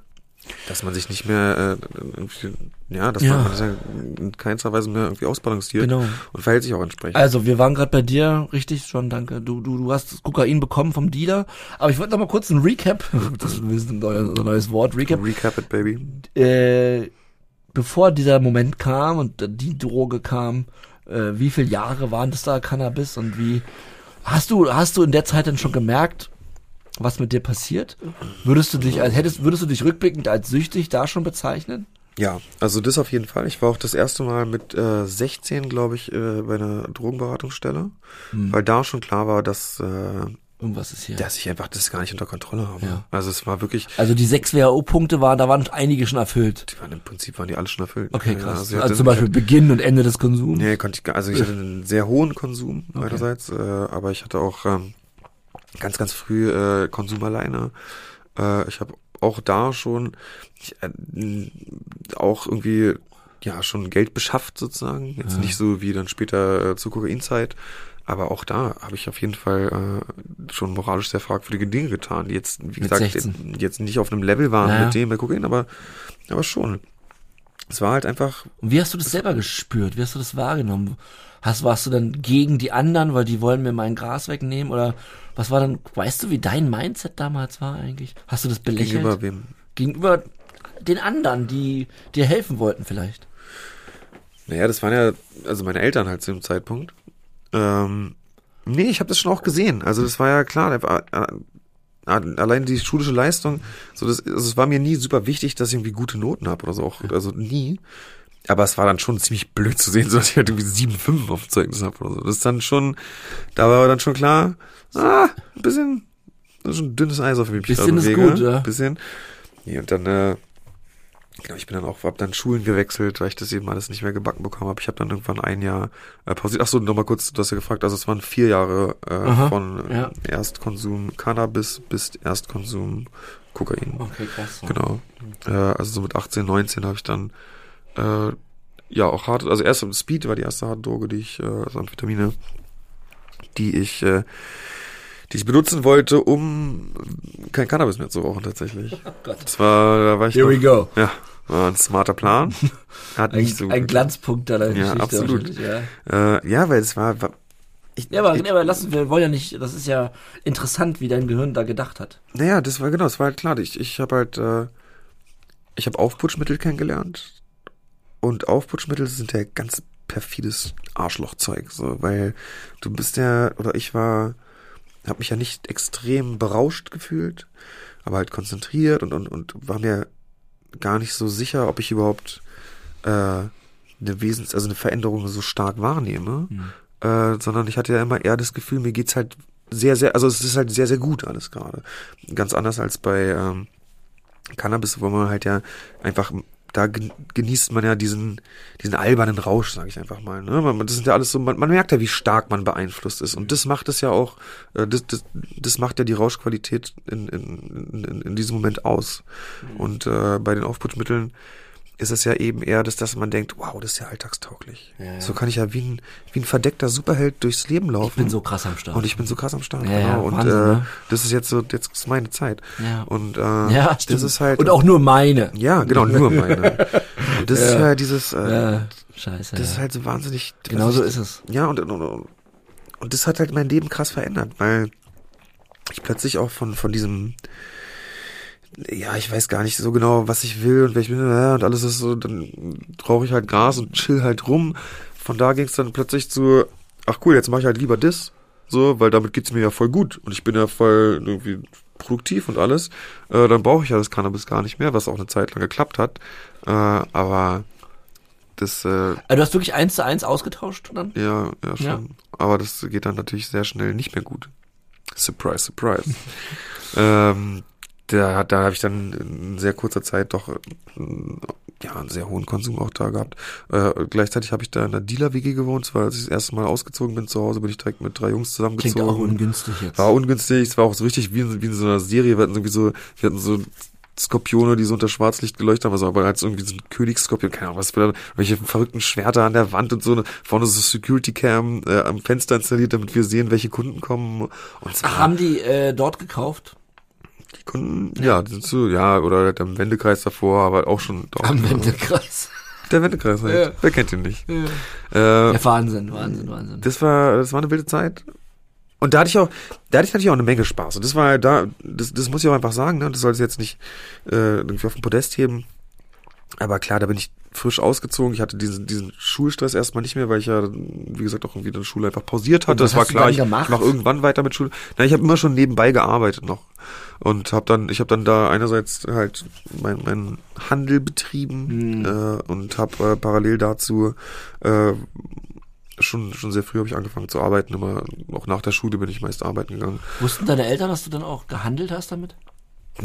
dass man sich nicht mehr, äh, ja, dass Ja. man, ja in keinster Weise mehr irgendwie ausbalanciert Genau. und verhält sich auch entsprechend. Also, wir waren gerade bei dir, richtig, schon, danke. Du, du, du hast das Kokain bekommen vom Dealer. Aber ich wollte noch mal kurz ein Recap, das ist ein neues, ein neues Wort, Recap. Recap it, baby. Äh, bevor dieser Moment kam und die Droge kam, äh, wie viele Jahre waren das da Cannabis und wie hast du hast du in der Zeit dann schon gemerkt, was mit dir passiert? Würdest du dich als hättest würdest du dich rückblickend als süchtig da schon bezeichnen? Ja, also das auf jeden Fall. Ich war auch das erste Mal mit äh, 16, glaube ich, äh, bei einer Drogenberatungsstelle, Hm. weil da schon klar war, dass, äh, Irgendwas ist hier. dass ich einfach das gar nicht unter Kontrolle habe. Ja. Also es war wirklich, Also die sechs WHO-Punkte waren, da waren einige schon erfüllt. die waren im Prinzip waren die alle schon erfüllt. Okay, Ja, krass. Also, hatte- zum Beispiel Beginn und Ende des Konsums. Nee, konnte ich also ich hatte einen sehr hohen Konsum meinerseits, äh, aber ich hatte auch ähm, ganz, ganz früh äh, Konsum alleine. Äh, ich habe auch da schon ich, äh, auch irgendwie ja schon Geld beschafft sozusagen. Jetzt Ja. nicht so wie dann später äh, zur Kokainzeit. Aber auch da habe ich auf jeden Fall äh, schon moralisch sehr fragwürdige Dinge getan, die jetzt, wie Mit gesagt, 16. jetzt nicht auf einem Level waren ja. mit dem bei Kokain, aber, aber schon. Es war halt einfach Und wie hast du das selber gespürt? Wie hast du das wahrgenommen? Hast, warst du dann gegen die anderen, weil die wollen mir mein Gras wegnehmen? Oder was war dann, weißt du, wie dein Mindset damals war eigentlich? Hast du das belächelt? gegenüber wem Gegenüber den anderen, die dir helfen wollten vielleicht. Naja, das waren ja, also meine Eltern halt zu dem Zeitpunkt. Ähm, nee, ich habe das schon auch gesehen. Also das war ja klar, war, äh, allein die schulische Leistung, so das, also es war mir nie super wichtig, dass ich irgendwie gute Noten habe oder so auch, also nie. Aber es war dann schon ziemlich blöd zu sehen, so dass ich halt irgendwie sieben, fünf auf dem Zeugnis habe oder so. Das ist dann schon, da war dann schon klar, ah, ein bisschen, das ist schon dünnes Eis auf dem Bisschen ist bewege. gut, ja. Bisschen. Nee, und dann, äh, Genau, ich bin dann auch, hab dann Schulen gewechselt, weil ich das eben alles nicht mehr gebacken bekommen habe. Ich habe dann irgendwann ein Jahr äh, pausiert. Ach so, nochmal kurz, du hast ja gefragt, also es waren vier Jahre äh, Aha, von äh, ja. Erstkonsum Cannabis bis Erstkonsum Kokain. Okay, krass. Genau. Äh, also so mit 18, 19 habe ich dann äh, ja auch hart, also erst Speed war die erste harte Droge, die ich, äh, also Amphetamine, die ich äh, die ich benutzen wollte, um kein Cannabis mehr zu rauchen tatsächlich. Gott. Das war, da war ich Here noch, we go. ja, war ein smarter Plan. Hat Ein, nicht so ein Glanzpunkt deiner Ja, Geschichte. absolut. Ja. Äh, ja, weil es war, war ich, Ja, aber, ich, nee, aber lassen wir wollen ja nicht, das ist ja interessant, wie dein Gehirn da gedacht hat. naja, das war genau, das war halt klar. Ich, ich habe halt, äh, ich habe Aufputschmittel kennengelernt und Aufputschmittel sind ja ganz perfides Arschlochzeug, so, weil du bist ja, oder ich war, habe mich ja nicht extrem berauscht gefühlt, aber halt konzentriert und, und, und war mir gar nicht so sicher, ob ich überhaupt äh, eine Wesens, also eine Veränderung so stark wahrnehme. äh, sondern ich hatte ja immer eher das Gefühl, mir geht's halt sehr, sehr, also es ist halt sehr, sehr gut alles gerade. Ganz anders als bei ähm, Cannabis, wo man halt ja einfach, da gen- genießt man ja diesen, diesen albernen Rausch, sage ich einfach mal. Ne? Man, das sind ja alles so, man, man merkt ja, wie stark man beeinflusst ist. Und das macht es ja auch, äh, das, das, das macht ja die Rauschqualität in, in, in, in diesem Moment aus. Und äh, bei den Aufputschmitteln ist es ja eben eher, dass, dass man denkt, wow, das ist ja alltagstauglich. Ja. So kann ich ja wie ein, wie ein verdeckter Superheld durchs Leben laufen. Ich bin so krass am Start. Und ich bin so krass am Start, Ja, genau. ja, und Wahnsinn, äh, ne? das ist jetzt so, jetzt ist meine Zeit. Ja. Und äh, ja, das stimmt. ist halt. Und auch nur meine. ja, genau, nur meine. Und das ist Ja. dieses, äh, scheiße. das ist halt so wahnsinnig. genau so ist es. Ja, und, und, und, und das hat halt mein Leben krass verändert, weil ich plötzlich auch von, von diesem, ja, ich weiß gar nicht so genau, was ich will und wer ich bin, ja, und alles ist so, dann rauche ich halt Gras und chill halt rum. Von da ging es dann plötzlich zu, ach cool, jetzt mache ich halt lieber das, so, weil damit geht's mir ja voll gut und ich bin ja voll irgendwie produktiv und alles. Äh, dann brauche ich ja das Cannabis gar nicht mehr, was auch eine Zeit lang geklappt hat. Äh, aber das, äh, Also du hast wirklich eins zu eins ausgetauscht dann? ja, ja schon. Ja. Aber das geht dann natürlich sehr schnell nicht mehr gut. Surprise, surprise. ähm, da, da habe ich dann in sehr kurzer Zeit doch äh, ja einen sehr hohen Konsum auch da gehabt. Äh, gleichzeitig habe ich da in einer Dealer-WG gewohnt. War, als ich das erste Mal ausgezogen bin zu Hause, bin ich direkt mit drei Jungs Klingt zusammengezogen. auch ungünstig jetzt. War ungünstig, es war auch so richtig wie in, wie in so einer Serie. Wir hatten irgendwie so, wir hatten so Skorpione, die so unter Schwarzlicht geleuchtet haben, also aber als irgendwie so ein Königsskorpion, keine Ahnung, was für welche verrückten Schwerter an der Wand und so, vorne so Security Cam äh, am Fenster installiert, damit wir sehen, welche Kunden kommen. Und zwar, haben die äh, dort gekauft? Die Kunden, ja, so, ja, oder halt am Wendekreis davor, aber auch schon dort. Am Wendekreis. Der Wendekreis halt. Ja. Wer kennt ihn nicht? Ja. Äh, ja, Wahnsinn, Wahnsinn, Wahnsinn. das war, das war eine wilde Zeit. Und da hatte ich auch, da hatte ich natürlich auch eine Menge Spaß. Und das war da, das, das muss ich auch einfach sagen, ne? Das soll es jetzt nicht äh, irgendwie auf den Podest heben. Aber klar, da bin ich frisch ausgezogen. Ich hatte diesen, diesen Schulstress erstmal nicht mehr, weil ich ja, wie gesagt, auch irgendwie die Schule einfach pausiert hatte. Das war klar, ich, gemacht? ich mache irgendwann weiter mit Schule. Na, ich habe immer schon nebenbei gearbeitet noch. Und habe dann, ich habe dann da einerseits halt mein, mein Handel betrieben Hm. äh, und habe äh, parallel dazu äh, schon schon sehr früh habe ich angefangen zu arbeiten. Immer auch nach der Schule bin ich meist arbeiten gegangen. Wussten deine Eltern, dass du dann auch gehandelt hast damit?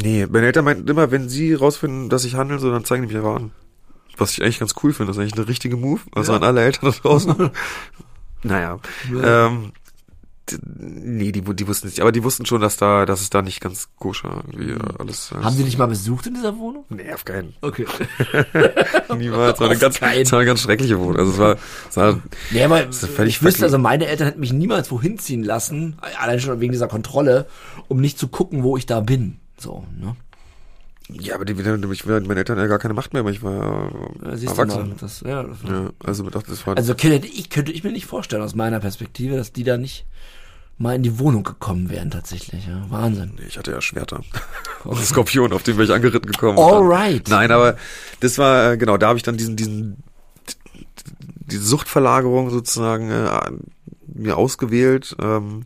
Nee, meine Eltern meinten immer, wenn sie rausfinden, dass ich handel, so dann zeigen die mich einfach an. Was ich eigentlich ganz cool finde, das ist eigentlich eine richtige Move. Also Ja. an alle Eltern da draußen. naja. Ja. Ähm, nee, die, die wussten nicht. Aber die wussten schon, dass da, dass es da nicht ganz koscher irgendwie äh, alles. äh, Haben sie dich mal besucht in dieser Wohnung? Nee, auf keinen. Okay. Niemals. Es war eine ganz, es war eine ganz schreckliche Wohnung. Also es war, es war Nee, aber ist völlig ich wüsste, also meine Eltern hätten mich niemals wohin ziehen lassen, allein schon wegen dieser Kontrolle, um nicht zu gucken, wo ich da bin. So, ne? ja, aber die, ich, meine Eltern ja gar keine Macht mehr, weil ich war ja siehst du mal, erwachsen. das, ja, das, Ja, also doch, das war Also könnte ich, könnte ich mir nicht vorstellen, aus meiner Perspektive, dass die da nicht mal in die Wohnung gekommen wären tatsächlich. Ja. Wahnsinn. Nee, ich hatte ja Schwerter. Und einen Skorpion, auf den wäre ich angeritten gekommen. Alright. Nein, aber das war, äh, genau, da habe ich dann diesen, diesen, diese Suchtverlagerung sozusagen äh, mir ausgewählt. Ähm,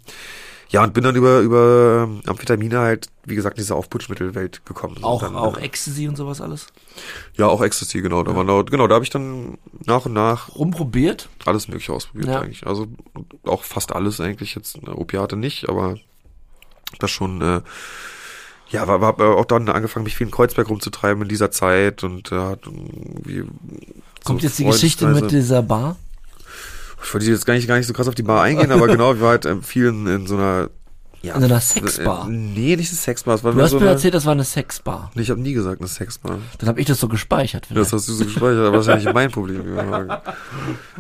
ja, und bin dann über, über ähm, Amphetamine halt, wie gesagt, in diese Aufputschmittelwelt gekommen. Auch, dann, auch äh, Ecstasy und sowas alles? Ja, auch Ecstasy, genau. Da war da, genau, da habe ich dann nach und nach Rumprobiert? alles mögliche ausprobiert Ja. eigentlich. Also auch fast alles eigentlich jetzt. Opiate nicht, aber das schon, äh, ja, war, war auch dann angefangen, mich viel in Kreuzberg rumzutreiben in dieser Zeit und äh, hat irgendwie Kommt so jetzt die Geschichte mit dieser Bar? Ich wollte jetzt gar nicht, gar nicht so krass auf die Bar eingehen, aber genau, wir waren halt äh, vielen in so einer ja, In so einer Sexbar? Äh, nee, nicht eine Sexbar. Es war Du hast so mir eine, erzählt, das war eine Sexbar. Nee, ich habe nie gesagt eine Sexbar. Dann habe ich das so gespeichert. Das Vielleicht. hast du so gespeichert, aber das ist ja nicht mein Problem.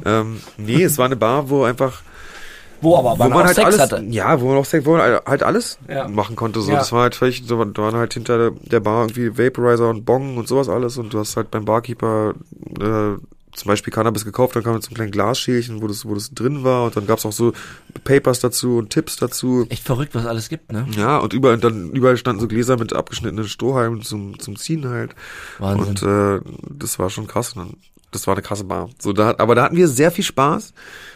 ähm, nee, es war eine Bar, wo einfach Wo aber, wo man halt Sex alles, hatte. ja, wo man auch Sex, wo man halt alles Ja. machen konnte. So, Ja. das war halt vielleicht, so, da waren halt hinter der Bar irgendwie Vaporizer und Bong und sowas alles und du hast halt beim Barkeeper äh, zum Beispiel Cannabis gekauft, dann kam mit so einem kleinen Glasschälchen, wo das, wo das drin war und dann gab's auch so Papers dazu und Tipps dazu. Echt verrückt, was alles gibt, ne? Ja, und überall, dann, überall standen so Gläser mit abgeschnittenen Strohhalmen zum, zum Ziehen halt. Wahnsinn. Und äh, das war schon krass. Und das war eine krasse Bar. So, da, aber da hatten wir sehr viel Spaß,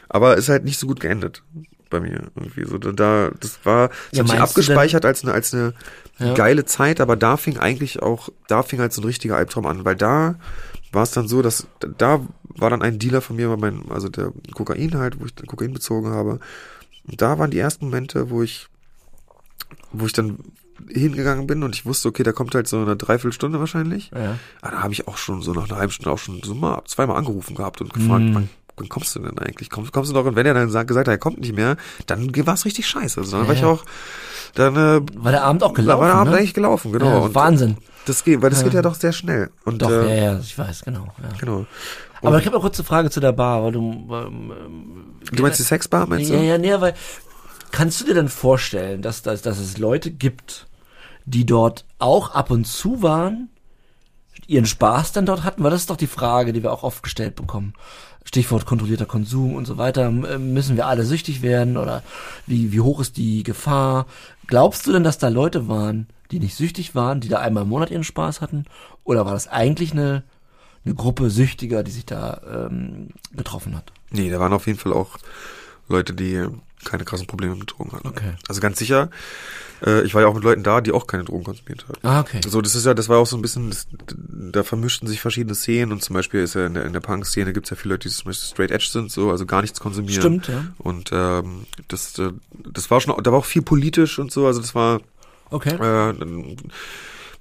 aber ist halt nicht so gut geendet bei mir irgendwie. So, da, da das war, das Ja, hat sich abgespeichert als eine, als eine Ja. geile Zeit, aber da fing eigentlich auch, da fing halt so ein richtiger Albtraum an, weil da war es dann so, dass da war dann ein Dealer von mir, mein, also der Kokain halt, wo ich dann Kokain bezogen habe. Und da waren die ersten Momente, wo ich, wo ich dann hingegangen bin und ich wusste, okay, da kommt halt so eine Dreiviertelstunde wahrscheinlich. Ja. Ah, da habe ich auch schon so nach einer halben Stunde auch schon so mal zweimal angerufen gehabt und gefragt, Mm. wann, wann kommst du denn eigentlich? Kommst, kommst du noch? Und wenn er dann sagt, gesagt hat, er kommt nicht mehr, dann war es richtig scheiße. Also dann war ich Ja. auch, dann äh, War der Abend auch gelaufen, war der Abend ne? eigentlich gelaufen, genau. Ja, und Wahnsinn. das geht, weil das geht Ja. ja doch sehr schnell. Und Doch, äh, ja, ja, ich weiß, genau. Ja. genau. Aber ich habe eine kurze Frage zu der Bar, weil du... Ähm, Du meinst die Sexbar, meinst du? ja, ja, nee, weil kannst du dir denn vorstellen, dass, dass, dass es Leute gibt, die dort auch ab und zu waren, ihren Spaß dann dort hatten? Weil das ist doch die Frage, die wir auch oft gestellt bekommen. Stichwort kontrollierter Konsum und so weiter. M- Müssen wir alle süchtig werden oder wie, wie hoch ist die Gefahr? Glaubst du denn, dass da Leute waren, die nicht süchtig waren, die da einmal im Monat ihren Spaß hatten? Oder war das eigentlich eine, eine Gruppe Süchtiger, die sich da ähm, getroffen hat? Nee, da waren auf jeden Fall auch Leute, die keine krassen Probleme mit Drogen hatten. Okay. Also ganz sicher. Äh, ich war ja auch mit Leuten da, die auch keine Drogen konsumiert haben. Ah, okay. So, das ist ja, das war auch so ein bisschen, das, da vermischten sich verschiedene Szenen und zum Beispiel ist ja in der, in der Punk-Szene gibt's ja viele Leute, die zum Beispiel straight edge sind, so, also gar nichts konsumieren. Stimmt, ja. Und ähm, das, äh, das war schon, da war auch viel politisch und so, also das war, Okay. äh,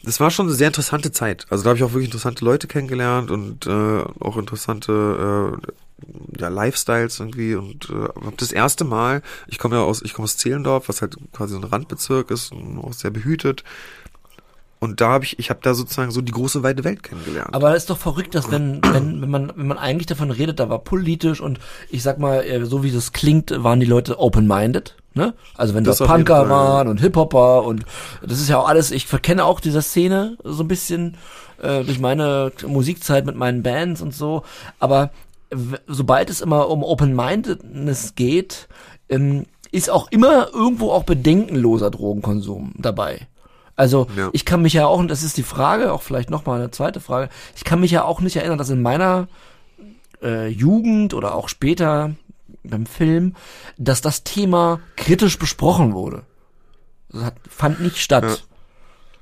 das war schon eine sehr interessante Zeit. Also da habe ich auch wirklich interessante Leute kennengelernt und äh, auch interessante äh, ja, Lifestyles irgendwie und äh, habe das erste Mal, ich komme ja aus, ich komme aus Zehlendorf, was halt quasi so ein Randbezirk ist und auch sehr behütet. Und da habe ich, ich habe da sozusagen so die große weite Welt kennengelernt. Aber ist doch verrückt, dass wenn, wenn, wenn man, wenn man eigentlich davon redet, da war politisch und ich sag mal, äh, so wie das klingt, waren die Leute open-minded. Ne? Also wenn Das da Punker waren und Hip-Hopper und das ist ja auch alles, ich verkenne auch diese Szene so ein bisschen äh, durch meine Musikzeit mit meinen Bands und so, aber sobald es immer um Open-Mindedness geht, ähm, ist auch immer irgendwo auch bedenkenloser Drogenkonsum dabei. Also Ja. ich kann mich ja auch, und das ist die Frage, auch vielleicht nochmal eine zweite Frage, ich kann mich ja auch nicht erinnern, dass in meiner äh, Jugend oder auch später beim Film, dass das Thema kritisch besprochen wurde. Das hat, fand nicht statt.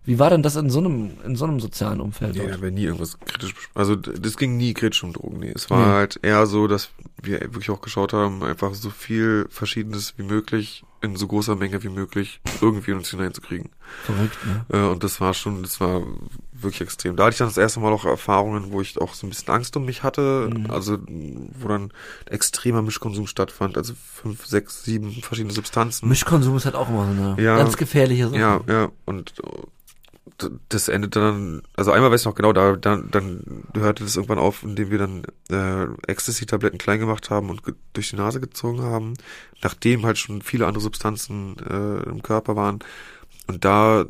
Ja. Wie war denn das in so einem, in so einem sozialen Umfeld? Nee, dort? da wir nie irgendwas kritisch. Also das ging nie kritisch um Drogen. Nee, es war Nee. halt eher so, dass wir wirklich auch geschaut haben, einfach so viel Verschiedenes wie möglich in so großer Menge wie möglich irgendwie in uns hineinzukriegen. Verrückt, ne? Äh, und das war schon, das war wirklich extrem. Da hatte ich dann das erste Mal auch Erfahrungen, wo ich auch so ein bisschen Angst um mich hatte. Mhm. Also wo dann extremer Mischkonsum stattfand. Also fünf, sechs, sieben verschiedene Substanzen. Mischkonsum ist halt auch immer so eine Ja. ganz gefährliche Sache. Ja, ja, und das endet dann, also einmal weiß ich noch genau, da dann, dann hörte das irgendwann auf, indem wir dann äh, Ecstasy-Tabletten klein gemacht haben und durch die Nase gezogen haben, nachdem halt schon viele andere Substanzen äh, im Körper waren. Und da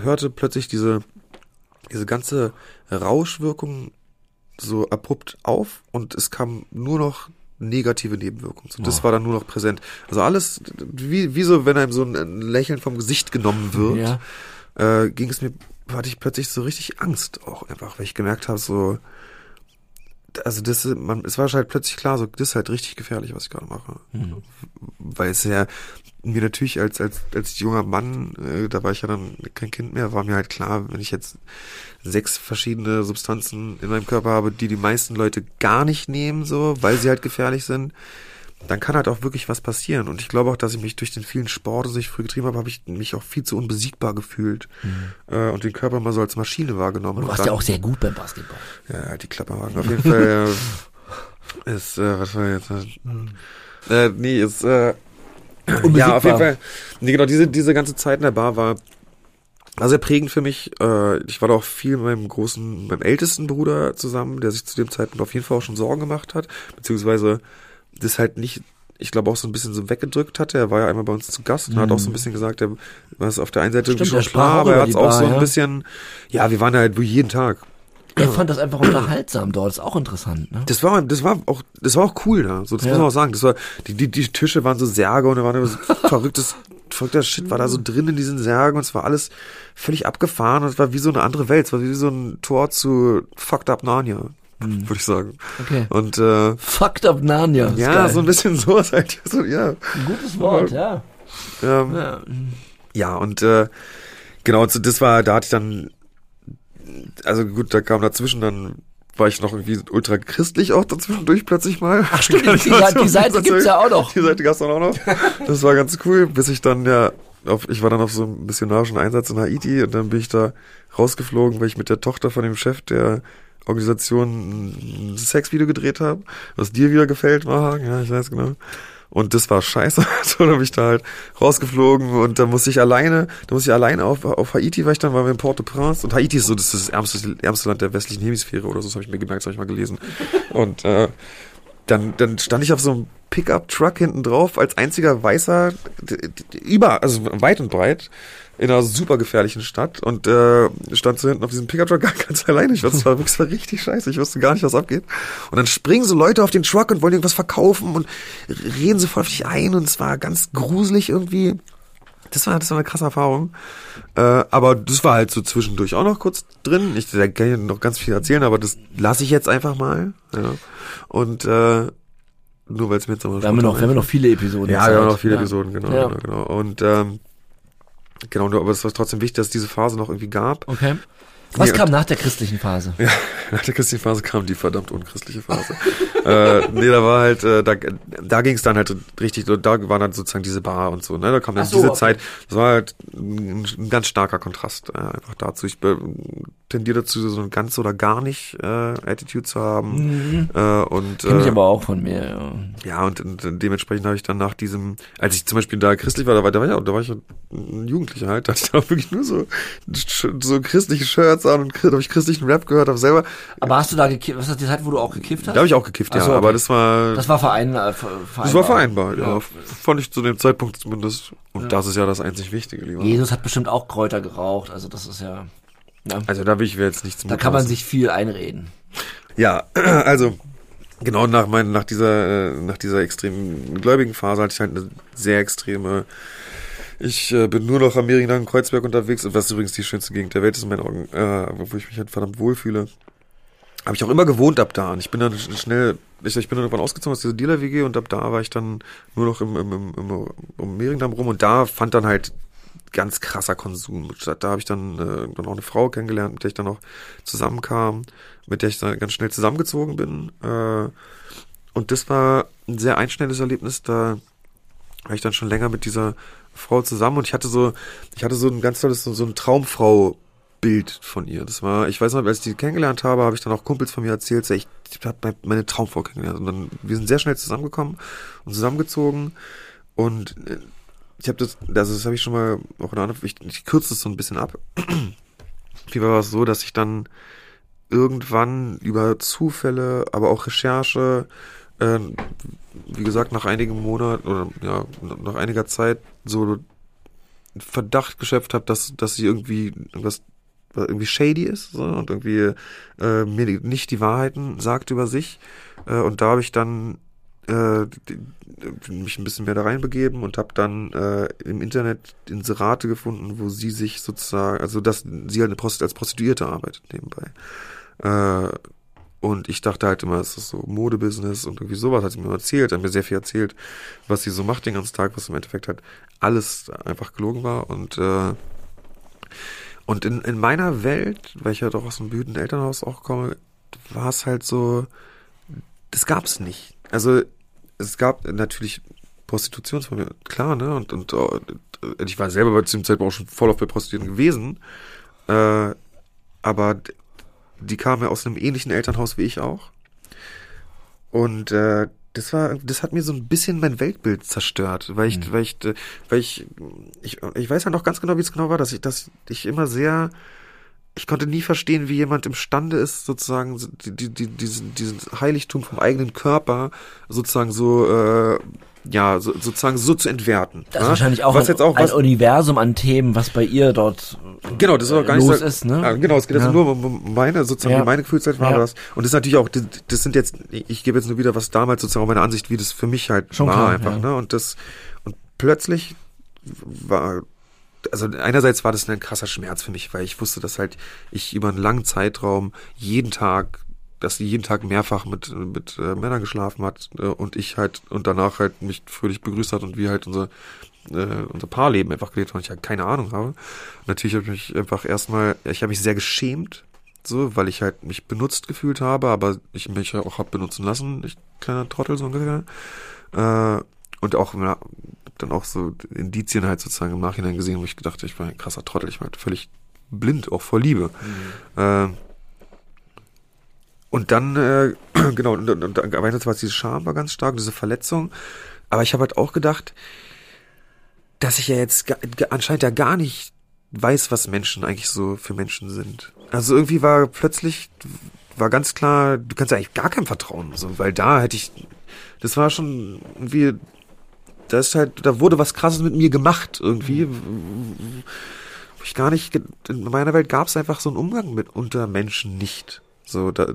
hörte plötzlich diese, diese ganze Rauschwirkung so abrupt auf und es kam nur noch negative Nebenwirkungen. So, das Oh. war dann nur noch präsent. Also alles, wie, wie so, wenn einem so ein Lächeln vom Gesicht genommen wird, Ja. äh, ging es mir, hatte ich plötzlich so richtig Angst auch einfach, weil ich gemerkt habe, so, also das, man, es war halt plötzlich klar, so, das ist halt richtig gefährlich, was ich gerade mache. Mhm. Weil es ja mir natürlich als, als, als junger Mann, äh, da war ich ja dann kein Kind mehr, war mir halt klar, wenn ich jetzt sechs verschiedene Substanzen in meinem Körper habe, die die meisten Leute gar nicht nehmen, so, weil sie halt gefährlich sind, dann kann halt auch wirklich was passieren. Und ich glaube auch, dass ich mich durch den vielen Sport, den ich früh getrieben habe, habe ich mich auch viel zu unbesiegbar gefühlt äh, und den Körper mal so als Maschine wahrgenommen. Und du Und warst dann- ja auch sehr gut beim Basketball. ja, halt die Klapperwagen. Auf jeden Fall äh, ist, äh, was war jetzt? Äh, nee, ist, äh, ja, auf jeden Fall. Nee, genau, diese, diese ganze Zeit in der Bar war, war sehr prägend für mich. Äh, ich war da auch viel mit meinem großen, meinem ältesten Bruder zusammen, der sich zu dem Zeitpunkt auf jeden Fall auch schon Sorgen gemacht hat, beziehungsweise das halt nicht, ich glaube auch so ein bisschen so weggedrückt hatte. Er war ja einmal bei uns zu Gast und hat auch so ein bisschen gesagt, er war es auf der einen Seite Mhm. Stimmt, schon klar, aber er hat es auch so ein ja. bisschen, ja, wir waren halt jeden Tag. Er fand das einfach unterhaltsam dort, ist auch interessant, ne? Das war, das war auch, das war auch cool da. So, das Ja. muss man auch sagen. Das war, die, die, die Tische waren so Särge und da war immer so verrücktes, verrückter Shit war da so drin in diesen Särgen und es war alles völlig abgefahren und es war wie so eine andere Welt. Es war wie so ein Tor zu Fucked Up Narnia, Hm. würde ich sagen. Okay. Und, äh, Fucked up Narnia. ja, so ein bisschen sowas halt. So, ja. ein gutes Wort, ja. Ähm, ja. Ja, und äh, genau, so das war, da hatte ich dann, also gut, da kam dazwischen dann, war ich noch irgendwie ultra christlich auch dazwischendurch plötzlich mal. Ach stimmt, die Seite- die Seite gibt's ja auch noch. Die Seite gab's dann auch noch. Das war ganz cool, bis ich dann ja, auf, ich war dann auf so einem missionarischen Einsatz in Haiti und dann bin ich da rausgeflogen, weil ich mit der Tochter von dem Chef der Organisation ein Sexvideo gedreht habe, was dir wieder gefällt, Mahagen, ja, ich weiß genau. Und das war scheiße. Dann bin ich da halt rausgeflogen und da musste ich alleine, da musste ich alleine auf, auf Haiti, war ich dann, wir in Port-au-Prince. Und Haiti ist so, das ist das ärmste, ärmste Land der westlichen Hemisphäre oder so, das habe ich mir gemerkt, das habe ich mal gelesen. Und äh, dann, dann stand ich auf so einem Pickup-Truck hinten drauf als einziger Weißer über, also weit und breit in einer super gefährlichen Stadt und äh, stand so hinten auf diesem Pickup-Truck ganz alleine. Ich weiß, es war wirklich es war richtig scheiße. Ich wusste gar nicht, was abgeht. Und dann springen so Leute auf den Truck und wollen irgendwas verkaufen und reden so voll auf dich ein und es war ganz gruselig irgendwie. Das war, das war eine krasse Erfahrung. Äh, aber das war halt so zwischendurch auch noch kurz drin. Ich da kann ich noch ganz viel erzählen, aber das lasse ich jetzt einfach mal. Ja. Und äh, nur weil es mir jetzt nochmal Wir haben, noch, wir haben noch viele Episoden. ja, wir haben Zeit. noch viele Ja. Episoden, genau, Ja. genau, genau. Und ähm, genau, nur- aber es war trotzdem wichtig, dass es diese Phase noch irgendwie gab. Okay. Was Nee, kam nach der christlichen Phase? nach der christlichen Phase kam die verdammt unchristliche Phase. äh, nee, da war halt, äh, da, da ging es dann halt richtig, da war dann sozusagen diese Bar und so, ne? Da kam dann so, diese okay. Zeit, das war halt ein, ein ganz starker Kontrast äh, einfach dazu. Ich tendiere dazu, so ein ganz oder gar nicht äh, Attitude zu haben. Mhm. Äh, und, Kenn ich äh, aber auch von mir, ja. Ja, und, und dementsprechend habe ich dann nach diesem, als ich zum Beispiel da christlich war, da war, da war, ich, da war ich ein Jugendlicher halt, da hatte ich da wirklich nur so, so christliche Shirts an und da habe ich christlichen Rap gehört, habe selber. Aber hast du da gekifft, was ist die Zeit, wo du auch gekifft hast? Da habe ich auch gekifft, ja, so, okay. aber das war... Das war verein, äh, vereinbar. Das war vereinbar, ja. ja. Fand ich zu dem Zeitpunkt zumindest. Und ja. das ist ja das einzig Wichtige, lieber. Jesus hat bestimmt auch Kräuter geraucht, also das ist ja... ja. Also da will ich jetzt nichts Da kann man sich viel einreden. Ja, also genau nach mein, nach dieser äh, nach dieser extremen gläubigen Phase hatte ich halt eine sehr extreme ich äh, bin nur noch am Mehringdamm Kreuzberg unterwegs, was übrigens die schönste Gegend der Welt ist in meinen Augen, äh, wo ich mich halt verdammt wohlfühle. Habe ich auch immer gewohnt ab da. Und ich bin dann schnell, ich, ich bin dann irgendwann ausgezogen aus dieser Dealer-WG und ab da war ich dann nur noch im, im, im, im, im Mehringdamm rum und da fand dann halt ganz krasser Konsum statt. Da habe ich dann, äh, dann auch eine Frau kennengelernt, mit der ich dann auch zusammenkam, mit der ich dann ganz schnell zusammengezogen bin. Äh, und das war ein sehr einschneidendes Erlebnis. Da war ich dann schon länger mit dieser Frau zusammen und ich hatte so, ich hatte so ein ganz tolles, so, so ein Traumfrau Bild von ihr. Das war, ich weiß noch, als ich die kennengelernt habe, habe ich dann auch Kumpels von mir erzählt, ich, ich habe meine Traumfrau kennengelernt. Und dann, wir sind sehr schnell zusammengekommen und zusammengezogen. Und äh, ich habe das, also das habe ich schon mal auch in einer ich, ich kürze es so ein bisschen ab. Wie war es so, dass ich dann irgendwann über Zufälle, aber auch Recherche, äh, wie gesagt, nach einigen Monaten oder ja, nach einiger Zeit so Verdacht geschöpft habe, dass, dass sie irgendwie irgendwas irgendwie shady ist so, und irgendwie äh, mir nicht die Wahrheiten sagt über sich. Äh, und da habe ich dann äh, mich ein bisschen mehr da reinbegeben und habe dann äh, im Internet Inserate gefunden, wo sie sich sozusagen, also dass sie halt Prost als Prostituierte arbeitet nebenbei. Äh, und ich dachte halt immer, es ist so Modebusiness und irgendwie sowas hat sie mir erzählt, hat mir sehr viel erzählt, was sie so macht den ganzen Tag, was im Endeffekt halt alles einfach gelogen war. Und äh, und in, in meiner Welt, weil ich ja doch aus einem behüteten Elternhaus auch komme, war es halt so, das gab's nicht. Also es gab natürlich Prostitutionsformen, klar, ne? Und, und, und ich war selber bei diesem Zeitpunkt auch schon voll auf der Prostituierten gewesen. Äh, aber die kam ja aus einem ähnlichen Elternhaus wie ich auch. Und äh, das war, das hat mir so ein bisschen mein Weltbild zerstört, weil ich, mhm. weil ich, weil ich, ich, ich weiß ja noch ganz genau, wie es genau war, dass ich, dass ich immer sehr, ich konnte nie verstehen, wie jemand imstande ist, sozusagen die, die, die, diesen, diesen Heiligtum vom eigenen Körper sozusagen so äh, ja, so, sozusagen so zu entwerten. Das ist ja? wahrscheinlich auch, was ein, jetzt auch was, ein Universum an Themen, was bei ihr dort genau, das ist auch gar nicht los so, ist, ne? Ja, genau, es geht ja. also nur um meine, sozusagen, ja. meine Gefühlszeit war ja. das. Und das ist natürlich auch, das, das sind jetzt, ich gebe jetzt nur wieder, was damals sozusagen auch meine Ansicht, wie das für mich halt Schon war klar, einfach, ne? Und das, und plötzlich war, also einerseits war das ein krasser Schmerz für mich, weil ich wusste, dass halt ich über einen langen Zeitraum jeden Tag dass sie jeden Tag mehrfach mit, mit äh, Männern geschlafen hat äh, und ich halt und danach halt mich fröhlich begrüßt hat und wie halt unser äh, unser Paarleben einfach gelebt hat und ich halt keine Ahnung habe. Natürlich habe ich mich einfach erstmal, ich habe mich sehr geschämt, so, weil ich halt mich benutzt gefühlt habe, aber ich mich auch hab benutzen lassen, ich kleiner Trottel so ungefähr. Äh, und auch ja, dann auch so Indizien halt sozusagen im Nachhinein gesehen, wo ich gedacht, ich war ein krasser Trottel, ich war halt völlig blind, auch vor Liebe. Mhm. Äh, und dann, äh, genau, und, und, und einerseits war diese Scham war ganz stark, diese Verletzung. Aber ich habe halt auch gedacht, dass ich ja jetzt anscheinend ja gar nicht weiß, was Menschen eigentlich so für Menschen sind. Also irgendwie war plötzlich, war ganz klar, du kannst ja eigentlich gar keinem vertrauen, so, weil da hätte ich, das war schon irgendwie, da ist halt, da wurde was krasses mit mir gemacht irgendwie. Wo ich gar nicht, in meiner Welt gab es einfach so einen Umgang mit unter Menschen nicht. So, da,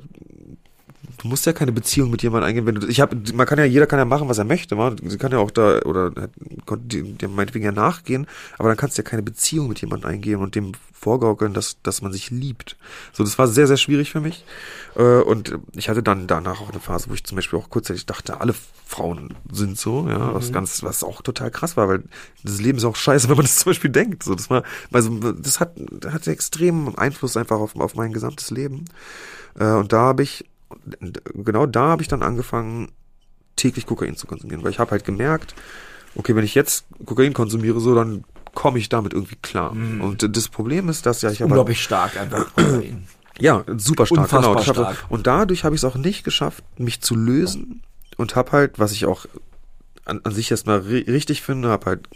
du musst ja keine Beziehung mit jemandem eingehen, wenn du, ich habe, man kann ja, jeder kann ja machen, was er möchte, man, sie kann ja auch da, oder, dem meinetwegen ja nachgehen, aber dann kannst du ja keine Beziehung mit jemandem eingehen und dem vorgaukeln, dass, dass man sich liebt. So, das war sehr, sehr schwierig für mich. Äh, und ich hatte dann danach auch eine Phase, wo ich zum Beispiel auch kurzzeitig dachte, alle Frauen sind so, ja, was mhm. ganz, was auch total krass war, weil das Leben ist auch scheiße, wenn man das zum Beispiel denkt. So, das war, also das hat, hat extremen Einfluss einfach auf, auf mein gesamtes Leben. Äh, und da habe ich, genau da habe ich dann angefangen, täglich Kokain zu konsumieren, weil ich habe halt gemerkt, okay, wenn ich jetzt Kokain konsumiere, so dann komme ich damit irgendwie klar. Mhm. Und das Problem ist, dass ja ich habe unglaublich stark einfach Kokain. Ja, super stark, Unfassbar genau. Stark. Hab, und dadurch habe ich es auch nicht geschafft, mich zu lösen und habe halt, was ich auch an, an sich erstmal richtig finde, habe halt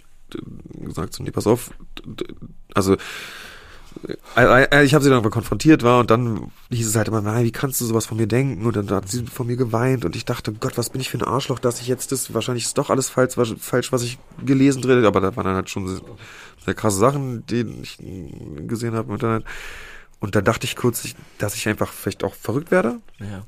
gesagt, so, nee, pass auf, also äh, äh, äh, ich habe sie dann aber konfrontiert war und dann hieß es halt immer, nein, wie kannst du sowas von mir denken? Und dann hat sie von mir geweint und ich dachte, Gott, was bin ich für ein Arschloch, dass ich jetzt das, wahrscheinlich ist doch alles falsch, falsch was ich gelesen drin, aber da waren dann halt schon sehr krasse Sachen, die ich gesehen habe im Internet. Und da dachte ich kurz, dass ich einfach vielleicht auch verrückt werde. Ja.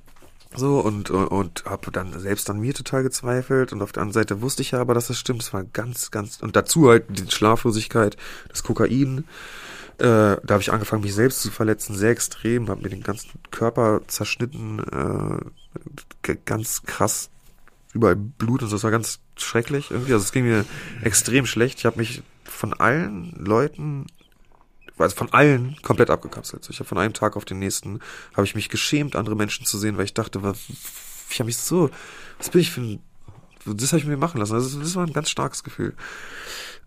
So, und, und, und habe dann selbst an mir total gezweifelt. Und auf der anderen Seite wusste ich ja aber, dass das stimmt. Es war ganz, ganz, und dazu halt die Schlaflosigkeit, das Kokain. Äh, da habe ich angefangen, mich selbst zu verletzen, sehr extrem, habe mir den ganzen Körper zerschnitten, äh, ganz krass, überall Blut und so, das war ganz schrecklich irgendwie. Also es ging mir extrem schlecht. Ich habe mich von allen Leuten also von allen komplett abgekapselt. Ich habe von einem Tag auf den nächsten habe ich mich geschämt, andere Menschen zu sehen, weil ich dachte, was, ich habe mich so, was bin ich für ein, das habe ich mir machen lassen. Also das war ein ganz starkes Gefühl.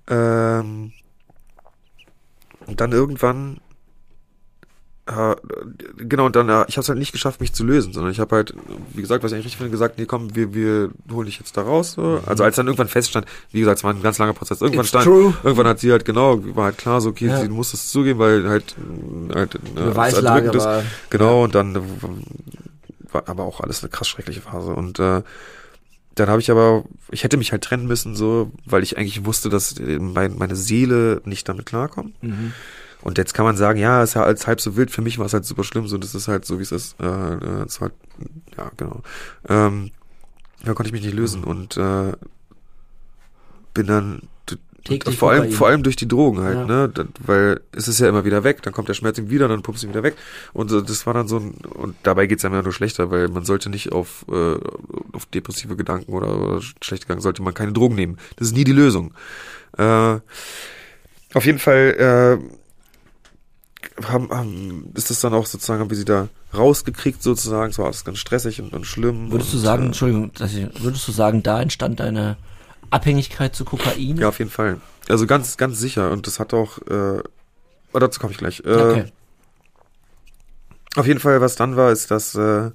Ähm, und dann irgendwann äh, genau, und dann, äh, ich habe es halt nicht geschafft, mich zu lösen, sondern ich habe halt, wie gesagt, was ich eigentlich richtig finde, gesagt, nee, komm, wir, wir holen dich jetzt da raus. So. Also als dann irgendwann feststand, wie gesagt, es war ein ganz langer Prozess. Irgendwann It's stand, true. irgendwann hat sie halt genau, war halt klar, so okay, ja. sie muss es zugeben, weil halt, halt äh, Beweislage ist. War, genau, ja. und dann war aber auch alles eine krass schreckliche Phase. Und äh, dann habe ich aber, ich hätte mich halt trennen müssen, so, weil ich eigentlich wusste, dass mein, meine Seele nicht damit klarkommt. Mhm. Und jetzt kann man sagen, ja, ist ja als halb so wild. Für mich war es halt super schlimm, so das ist halt so, wie es ist. Äh, äh, war halt, ja, genau. Ähm, da konnte ich mich nicht lösen und äh, bin dann Täglich vor allem, vor allem durch die Drogen halt, ja. ne, das, weil es ist ja immer wieder weg, dann kommt der Schmerz wieder, dann pumpst du ihn wieder weg und äh, das war dann so ein, und dabei geht's einem ja nur schlechter, weil man sollte nicht auf, äh, auf depressive Gedanken oder, oder schlechte Gedanken, sollte man keine Drogen nehmen. Das ist nie die Lösung. Äh, auf jeden Fall, äh, haben, haben, ist das dann auch sozusagen, haben wir sie da rausgekriegt sozusagen, es war alles ganz stressig und, und schlimm. Würdest und, du sagen, äh, Entschuldigung, ich, würdest du sagen, da entstand deine Abhängigkeit zu Kokain? Ja, auf jeden Fall. Also ganz, ganz sicher und das hat auch, äh, oh, dazu komme ich gleich. Äh, okay. Auf jeden Fall, was dann war, ist, dass, äh,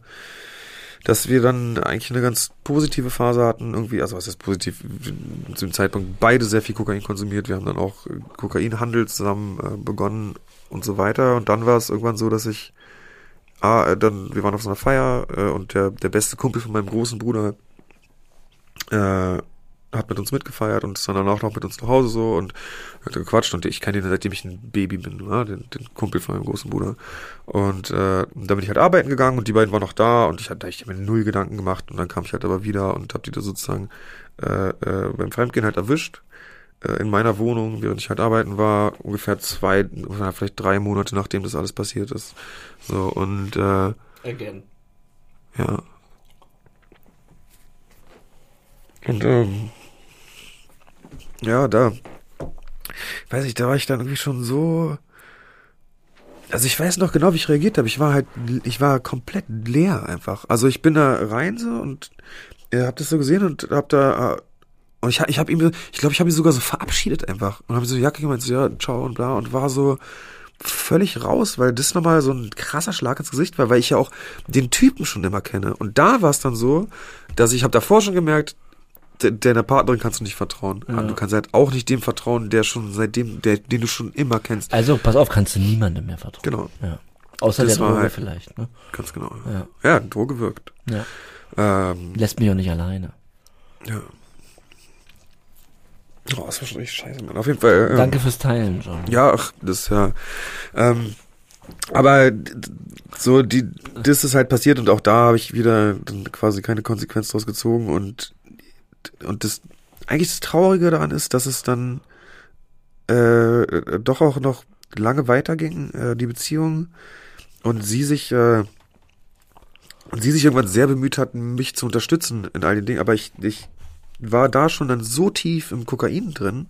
dass wir dann eigentlich eine ganz positive Phase hatten, irgendwie, also was ist positiv, zu dem Zeitpunkt beide sehr viel Kokain konsumiert, wir haben dann auch Kokainhandel zusammen äh, begonnen und so weiter. Und dann war es irgendwann so, dass ich, ah, äh, dann, wir waren auf so einer Feier äh, und der, der beste Kumpel von meinem großen Bruder äh, hat mit uns mitgefeiert und ist dann auch noch mit uns nach Hause so und hat gequatscht und ich kenne ihn seitdem ich ein Baby bin, ja, den, den Kumpel von meinem großen Bruder. Und äh, dann bin ich halt arbeiten gegangen und die beiden waren noch da und ich hatte ich mir null Gedanken gemacht und dann kam ich halt aber wieder und hab die da sozusagen äh, äh, beim Fremdgehen halt erwischt äh, in meiner Wohnung, während ich halt arbeiten war, ungefähr zwei, vielleicht drei Monate nachdem das alles passiert ist. So, und äh, Again. Ja. Und ähm, ja, da weiß ich, da war ich dann irgendwie schon so. Also ich weiß noch genau, wie ich reagiert habe. Ich war halt, ich war komplett leer einfach. Also ich bin da rein so und ihr habt das so gesehen und hab da äh, und ich, ich habe ihm, ich glaube, ich habe ihn sogar so verabschiedet einfach. Und habe so die Jacke gemeint, so, ja, ciao und bla. Und war so völlig raus, weil das nochmal so ein krasser Schlag ins Gesicht war, weil ich ja auch den Typen schon immer kenne. Und da war es dann so, dass ich habe davor schon gemerkt, deiner Partnerin kannst du nicht vertrauen. Ja. Du kannst halt auch nicht dem vertrauen, der schon seitdem, der, den du schon immer kennst. Also pass auf, kannst du niemandem mehr vertrauen. Genau. Ja. Außer das der Droge halt, vielleicht. Ne? Ganz genau. Ja, ja Droge wirkt. Ja. Ähm, Lässt mich auch nicht alleine. Ja. Oh, das war schon richtig scheiße, Mann. Auf jeden Fall. Ähm, Danke fürs Teilen, John. Ja, ach, das ja. Ähm, aber so die, das ist halt passiert und auch da habe ich wieder dann quasi keine Konsequenz draus gezogen und und das eigentlich das Traurige daran ist, dass es dann äh, doch auch noch lange weiterging, äh, die Beziehung und sie sich äh, und sie sich irgendwann sehr bemüht hat, mich zu unterstützen in all den Dingen, aber ich, ich war da schon dann so tief im Kokain drin,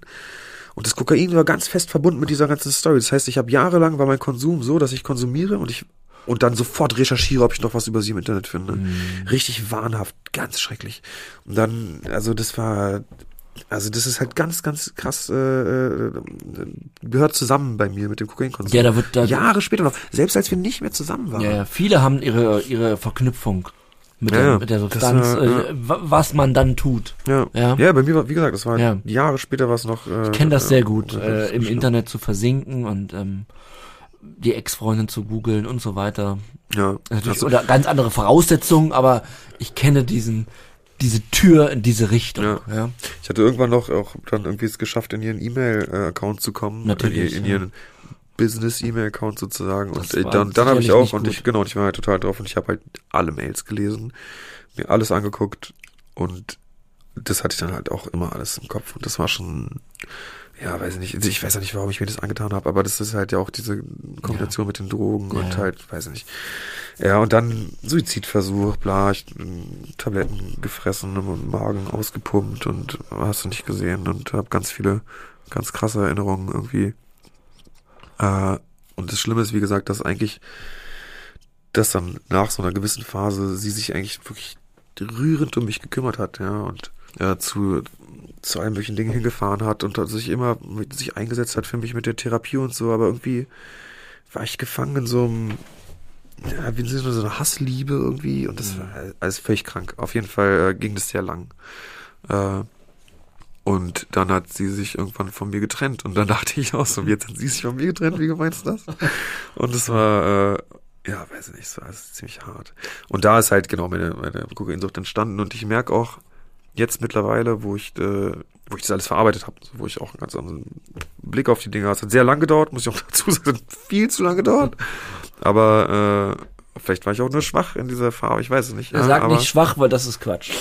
und das Kokain war ganz fest verbunden mit dieser ganzen Story. Das heißt, ich habe jahrelang war mein Konsum so, dass ich konsumiere und ich und dann sofort recherchiere, ob ich noch was über sie im Internet finde. Mm. Richtig wahnhaft, ganz schrecklich. Und dann, also das war, also das ist halt ganz, ganz krass, äh, äh gehört zusammen bei mir mit dem Kokainkonsum. Ja, da wird da Jahre später noch, selbst als wir nicht mehr zusammen waren. Ja, ja. viele haben ihre ihre Verknüpfung mit, ja, der, mit der Substanz, das, äh, was man dann tut. Ja. ja, ja, bei mir war, wie gesagt, das war ja. Jahre später was noch. Äh, ich kenne das sehr gut, äh, im Internet zu versinken und ähm, die Ex-Freundin zu googeln und so weiter. Ja. Natürlich, also, oder ganz andere Voraussetzungen, aber ich kenne diesen diese Tür in diese Richtung. Ja. ja. Ich hatte irgendwann noch auch dann irgendwie es geschafft, in ihren E-Mail-Account zu kommen. Natürlich. In, in ihren Business-E-Mail-Account sozusagen. Das und äh, dann, dann habe ich auch, und ich, genau, ich war halt total drauf und ich habe halt alle Mails gelesen, mir alles angeguckt und das hatte ich dann halt auch immer alles im Kopf. Und das war schon, ja, weiß ich nicht, ich weiß ja nicht, warum ich mir das angetan habe, aber das ist halt ja auch diese Kombination ja. mit den Drogen ja. und halt, weiß ich nicht. Ja, und dann Suizidversuch, bla, ich Tabletten gefressen und Magen ausgepumpt und hast du nicht gesehen und habe ganz viele, ganz krasse Erinnerungen irgendwie äh, und das Schlimme ist, wie gesagt, dass eigentlich, dass dann nach so einer gewissen Phase sie sich eigentlich wirklich rührend um mich gekümmert hat, ja, und äh, zu, zu allen möglichen Dingen hingefahren hat und sich immer mit sich eingesetzt hat für mich mit der Therapie und so, aber irgendwie war ich gefangen in so einem, ja, wie so eine Hassliebe irgendwie und das mhm. war alles völlig krank. Auf jeden Fall äh, ging das sehr lang. Äh, und dann hat sie sich irgendwann von mir getrennt. Und dann dachte ich auch so, jetzt hat sie sich von mir getrennt, wie meinst du das? Und es war, äh, ja, weiß ich nicht, es war ziemlich hart. Und da ist halt genau meine, meine Kokainsucht entstanden. Und ich merke auch jetzt mittlerweile, wo ich, äh, wo ich das alles verarbeitet habe, wo ich auch einen ganz anderen Blick auf die Dinge habe. Es hat sehr lang gedauert, muss ich auch dazu sagen, viel zu lang gedauert. Aber äh, Vielleicht war ich auch nur schwach in dieser Farbe, ich weiß es nicht. Ja, Sag nicht schwach, weil das ist Quatsch.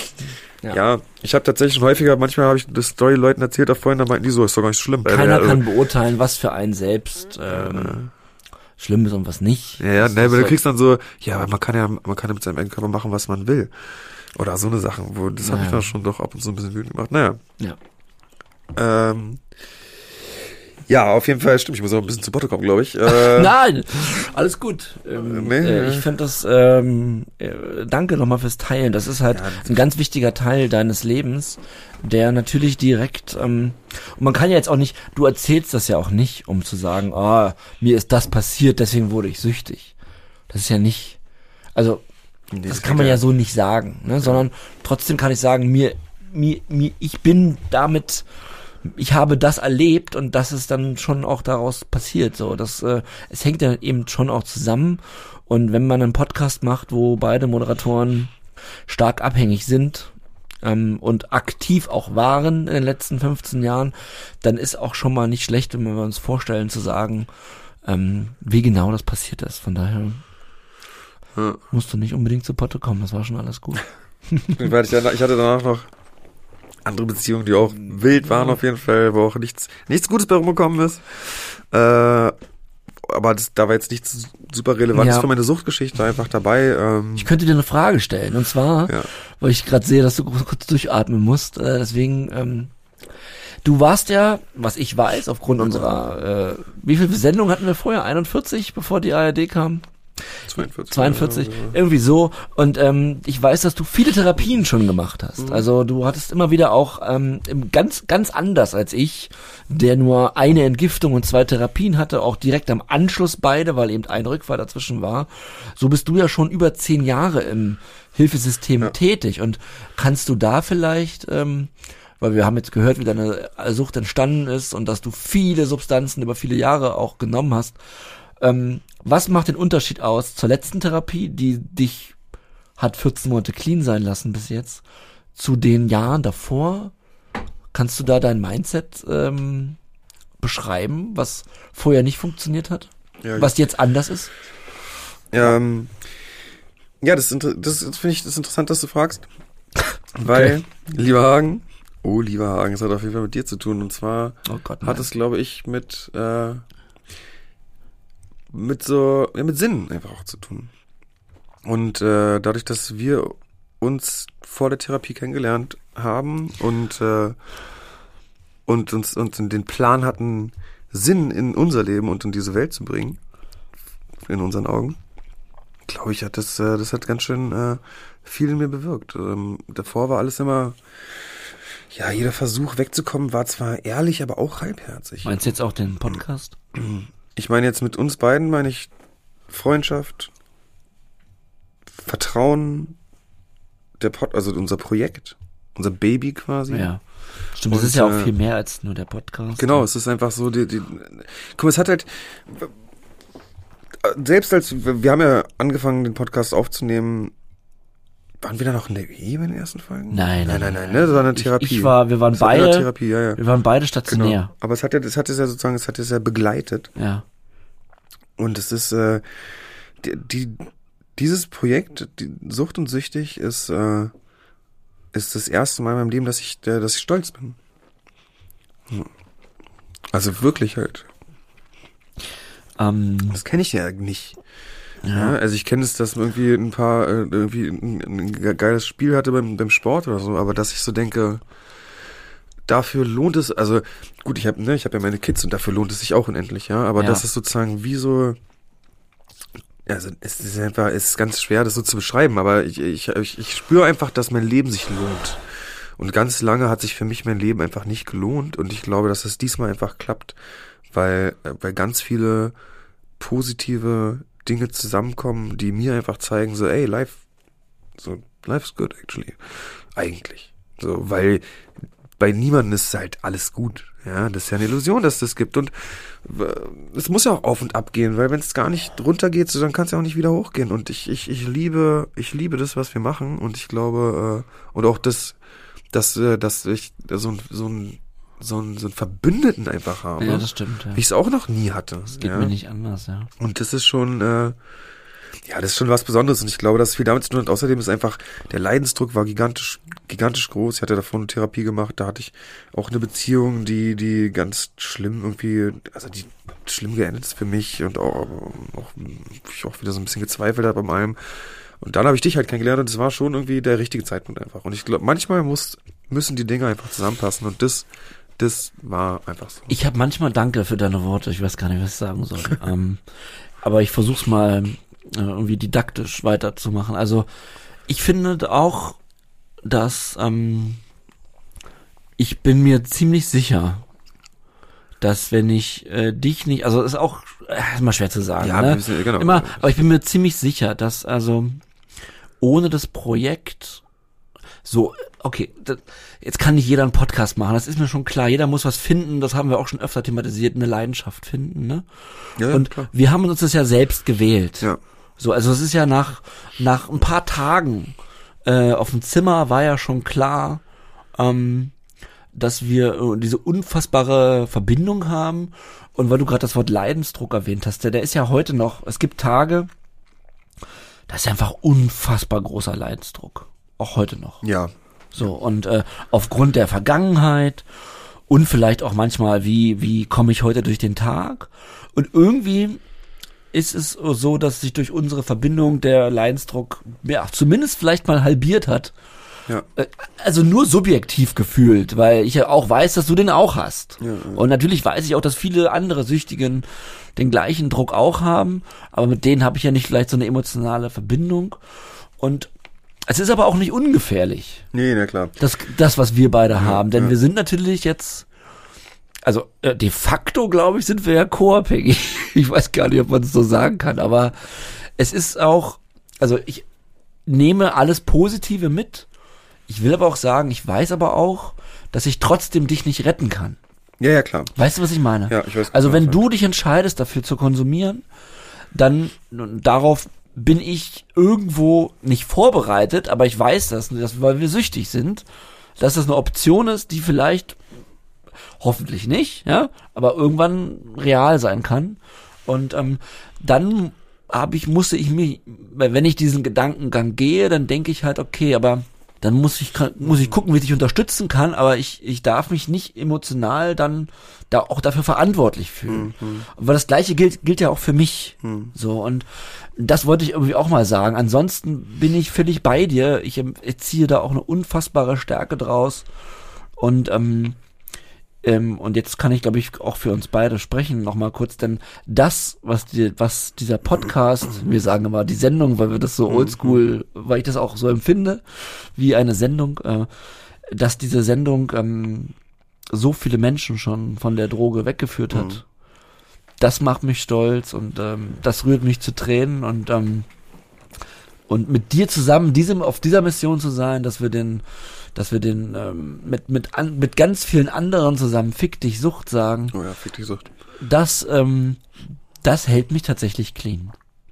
Ja, ja ich habe tatsächlich häufiger, manchmal habe ich das Story Leuten erzählt, da vorhin, da meinten die so, ist doch gar nicht schlimm. Keiner der, kann beurteilen, was für einen selbst ähm, schlimm ist und was nicht. Ja, ja, ne, aber du kriegst dann so, ja, man kann ja, man kann ja mit seinem eigenen Körper machen, was man will. Oder so eine Sache, wo das naja. habe ich dann schon doch ab und zu ein bisschen wütend gemacht. Naja. Ja. Ähm, ja, auf jeden Fall stimmt. Ich muss auch ein bisschen zu Potte kommen, glaube ich. Äh, Nein, alles gut. Ähm, nee. äh, ich finde das, ähm, äh, danke nochmal fürs Teilen. Das ist halt ja, ein ganz wichtiger Teil deines Lebens, der natürlich direkt, ähm, und man kann ja jetzt auch nicht, du erzählst das ja auch nicht, um zu sagen, ah, oh, mir ist das passiert, deswegen wurde ich süchtig. Das ist ja nicht, also, nee, das kann man ja so nicht sagen, ne? sondern trotzdem kann ich sagen, mir, mir, mir, ich bin damit ich habe das erlebt und das ist dann schon auch daraus passiert. So, das, äh, es hängt ja eben schon auch zusammen. Und wenn man einen Podcast macht, wo beide Moderatoren stark abhängig sind ähm, und aktiv auch waren in den letzten 15 Jahren, dann ist auch schon mal nicht schlecht, wenn wir uns vorstellen zu sagen, ähm, wie genau das passiert ist. Von daher ja. musst du nicht unbedingt zu Potte kommen, das war schon alles gut. ich hatte danach noch andere Beziehungen, die auch wild waren auf jeden Fall, wo auch nichts, nichts Gutes bei rumgekommen ist. Äh, aber das, da war jetzt nichts super Relevantes ja. für meine Suchtgeschichte einfach dabei. Ähm. Ich könnte dir eine Frage stellen. Und zwar, ja. weil ich gerade sehe, dass du kurz durchatmen musst. Äh, deswegen, ähm, du warst ja, was ich weiß, aufgrund unserer, äh, wie viele Sendungen hatten wir vorher? 41, bevor die ARD kam? 42. 42, ja, irgendwie so. Und ähm, ich weiß, dass du viele Therapien schon gemacht hast. Mhm. Also du hattest immer wieder auch ähm, ganz, ganz anders als ich, der nur eine Entgiftung und zwei Therapien hatte, auch direkt am Anschluss beide, weil eben ein Rückfall dazwischen war. So bist du ja schon über zehn Jahre im Hilfesystem ja. tätig. Und kannst du da vielleicht ähm, weil wir haben jetzt gehört, wie deine Sucht entstanden ist und dass du viele Substanzen über viele Jahre auch genommen hast. Ähm, was macht den Unterschied aus zur letzten Therapie, die dich hat 14 Monate clean sein lassen bis jetzt, zu den Jahren davor? Kannst du da dein Mindset ähm, beschreiben, was vorher nicht funktioniert hat? Ja, was jetzt anders ist? Ähm, ja, das, das, finde ich das interessant, dass du fragst. Weil, lieber Hagen, oh, lieber Hagen, es hat auf jeden Fall mit dir zu tun. Und zwar Oh Gott, hat es, glaube ich, mit, äh, mit so, ja, mit Sinn einfach auch zu tun. Und äh, dadurch, dass wir uns vor der Therapie kennengelernt haben und, äh, und uns, uns den Plan hatten, Sinn in unser Leben und in diese Welt zu bringen, in unseren Augen, glaube ich, hat das, äh, das hat ganz schön äh, viel in mir bewirkt. Ähm, davor war alles immer, ja, jeder Versuch wegzukommen war zwar ehrlich, aber auch halbherzig. Meinst du jetzt auch den Podcast? Ich meine jetzt mit uns beiden meine ich Freundschaft, Vertrauen, der Pod, also unser Projekt, unser Baby quasi. Ja. Stimmt, das Und, ist ja auch äh, viel mehr als nur der Podcast. Genau, es ist einfach so, die, die, guck mal, es hat halt, selbst als, wir haben ja angefangen, den Podcast aufzunehmen, waren wir da noch in der Ehe bei den ersten Folgen? Nein, nein, nein, nein, ne? das war eine Ich- Therapie. Ich, war, wir waren beide, Therapie, ja, ja. wir waren beide Genau. stationär. Aber es hat ja, das hat es ja sozusagen, es hat es ja begleitet. Ja. Und es ist, äh, die, die, dieses Projekt, die Sucht und Süchtig, ist, äh, ist das erste Mal in meinem Leben, dass ich, äh, dass ich stolz bin. Hm. Also wirklich halt. Ähm, Das kenne ich ja nicht. Ja. Also ich kenne es, dass man irgendwie ein paar, äh, irgendwie ein, ein ge- geiles Spiel hatte beim, beim Sport oder so, aber dass ich so denke, dafür lohnt es, also gut, ich habe ne, ich habe ja meine Kids und dafür lohnt es sich auch unendlich, ja, aber Ja. das ist sozusagen wie so, also es ist einfach, es ist ganz schwer, das so zu beschreiben, aber ich, ich, ich, ich spüre einfach, dass mein Leben sich lohnt. Und ganz lange hat sich für mich mein Leben einfach nicht gelohnt und ich glaube, dass es diesmal einfach klappt, weil, äh, weil ganz viele positive Dinge zusammenkommen, die mir einfach zeigen, so, ey, life, so, life's good actually. Eigentlich. So, weil bei niemandem ist halt alles gut. Ja, das ist ja eine Illusion, dass das gibt. Und es muss ja auch auf und ab gehen, weil wenn es gar nicht runtergeht, so, dann kann es ja auch nicht wieder hochgehen. Und ich, ich, ich liebe, ich liebe das, was wir machen. Und ich glaube, äh, und auch das, dass, äh, dass ich so ein, so ein, so ein, so ein Verbündeten einfach habe. ja, das stimmt. Ja. wie ich es auch noch nie hatte. Das geht ja? mir nicht anders, ja. Und das ist schon, äh, ja, das ist schon was Besonderes. Und ich glaube, dass viel damit zu tun hat. Außerdem ist einfach, der Leidensdruck war gigantisch, gigantisch groß. Ich hatte davor eine Therapie gemacht. Da hatte ich auch eine Beziehung, die, die ganz schlimm irgendwie, also die schlimm geendet ist für mich und auch, auch ich auch wieder so ein bisschen gezweifelt habe an allem. Und dann habe ich dich halt kennengelernt und es war schon irgendwie der richtige Zeitpunkt einfach. Und ich glaube, manchmal muss, müssen die Dinge einfach zusammenpassen und das, das war einfach so. Ich habe manchmal Danke für deine Worte. Ich weiß gar nicht, was ich sagen soll. ähm, aber ich versuch's mal äh, irgendwie didaktisch weiterzumachen. Also ich finde auch, dass ähm, ich bin mir ziemlich sicher, dass wenn ich äh, dich nicht, also ist auch äh, ist immer schwer zu sagen, Ja, ne? wissen- genau. immer, aber ich bin mir ziemlich sicher, dass also ohne das Projekt so, okay, das, jetzt kann nicht jeder einen Podcast machen, das ist mir schon klar. Jeder muss was finden, das haben wir auch schon öfter thematisiert, eine Leidenschaft finden, ne? ja, Und klar. wir haben uns das ja selbst gewählt. Ja. So, also es ist ja nach, nach ein paar Tagen äh, auf dem Zimmer war ja schon klar, ähm, dass wir äh, diese unfassbare Verbindung haben. Und weil du gerade das Wort Leidensdruck erwähnt hast, der, der ist ja heute noch, es gibt Tage, da ist einfach unfassbar großer Leidensdruck. Auch heute noch. Ja. So, und äh, aufgrund der Vergangenheit und vielleicht auch manchmal, wie, wie komme ich heute durch den Tag? Und irgendwie ist es so, dass sich durch unsere Verbindung der Leidensdruck, ja, zumindest vielleicht mal halbiert hat. Ja. Äh, Also nur subjektiv gefühlt, weil ich ja auch weiß, dass du den auch hast. Ja, ja. Und natürlich weiß ich auch, dass viele andere Süchtigen den gleichen Druck auch haben, aber mit denen habe ich ja nicht vielleicht so eine emotionale Verbindung. Und es ist aber auch nicht ungefährlich Nee, na klar. das, das was wir beide haben. Denn ja. wir sind natürlich jetzt, also äh, de facto, glaube ich, sind wir ja co-abhängig. Ich weiß gar nicht, ob man es so sagen kann, aber es ist auch, also ich nehme alles Positive mit. Ich will aber auch sagen, ich weiß aber auch, dass ich trotzdem dich nicht retten kann. Ja, ja, klar. Weißt du, was ich meine? Ja, ich weiß Also genau, wenn du dich entscheidest, dafür zu konsumieren, dann darauf bin ich irgendwo nicht vorbereitet, aber ich weiß das, dass, weil wir süchtig sind, dass das eine Option ist, die vielleicht hoffentlich nicht, ja, aber irgendwann real sein kann. Und ähm, dann habe ich, musste ich mich, wenn ich diesen Gedankengang gehe, dann denke ich halt, okay, aber dann muss ich muss ich gucken, wie ich dich unterstützen kann, aber ich ich darf mich nicht emotional dann da auch dafür verantwortlich fühlen. Mhm. Weil das gleiche gilt gilt ja auch für mich. Mhm. So und das wollte ich irgendwie auch mal sagen. Ansonsten bin ich völlig bei dir. Ich, ich ziehe da auch eine unfassbare Stärke draus und ähm, ähm, und jetzt kann ich, glaube ich, auch für uns beide sprechen, nochmal kurz, denn das, was, die, was dieser Podcast, wir sagen immer die Sendung, weil wir das so oldschool, weil ich das auch so empfinde, wie eine Sendung, äh, dass diese Sendung ähm, so viele Menschen schon von der Droge weggeführt hat. Mhm. Das macht mich stolz und ähm, das rührt mich zu Tränen und ähm, und mit dir zusammen diesem auf dieser Mission zu sein, dass wir den dass wir den ähm, mit mit an, mit ganz vielen anderen zusammen Fick dich Sucht sagen. Oh ja, Fick dich Sucht. Das ähm, das hält mich tatsächlich clean.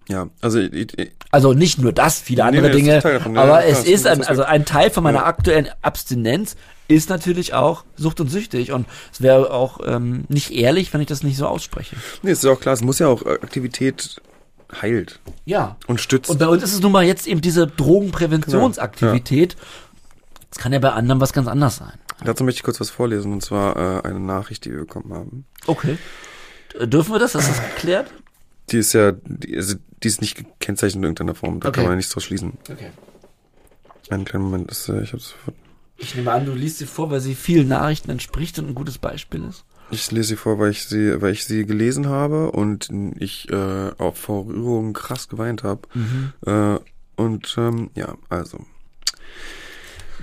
Ja, also ich, ich, also nicht nur das, viele nee, andere nee, Dinge, davon, aber ja, es ist ein, also ein Teil von meiner ja. aktuellen Abstinenz ist natürlich auch Sucht und süchtig und es wäre auch ähm, nicht ehrlich, wenn ich das nicht so ausspreche. Nee, ist ja auch klar, es muss ja auch Aktivität heilt. Ja. Und stützt. Und bei uns ist es nun mal jetzt eben diese Drogenpräventionsaktivität, genau. ja. Es kann ja bei anderen was ganz anderes sein. Dazu möchte ich kurz was vorlesen, und zwar äh, eine Nachricht, die wir bekommen haben. Okay. Äh, dürfen wir das? Ist das geklärt? Die ist ja, die, also, die ist nicht gekennzeichnet in irgendeiner Form. Da okay. kann man ja nichts draus schließen. Okay. Einen kleinen Moment, das, äh, ich hab's sofort. Ich nehme an, du liest sie vor, weil sie vielen Nachrichten entspricht und ein gutes Beispiel ist. Ich lese sie vor, weil ich sie, weil ich sie gelesen habe und ich äh, auch vor Rührung krass geweint habe. Mhm. Äh, und ähm, ja, also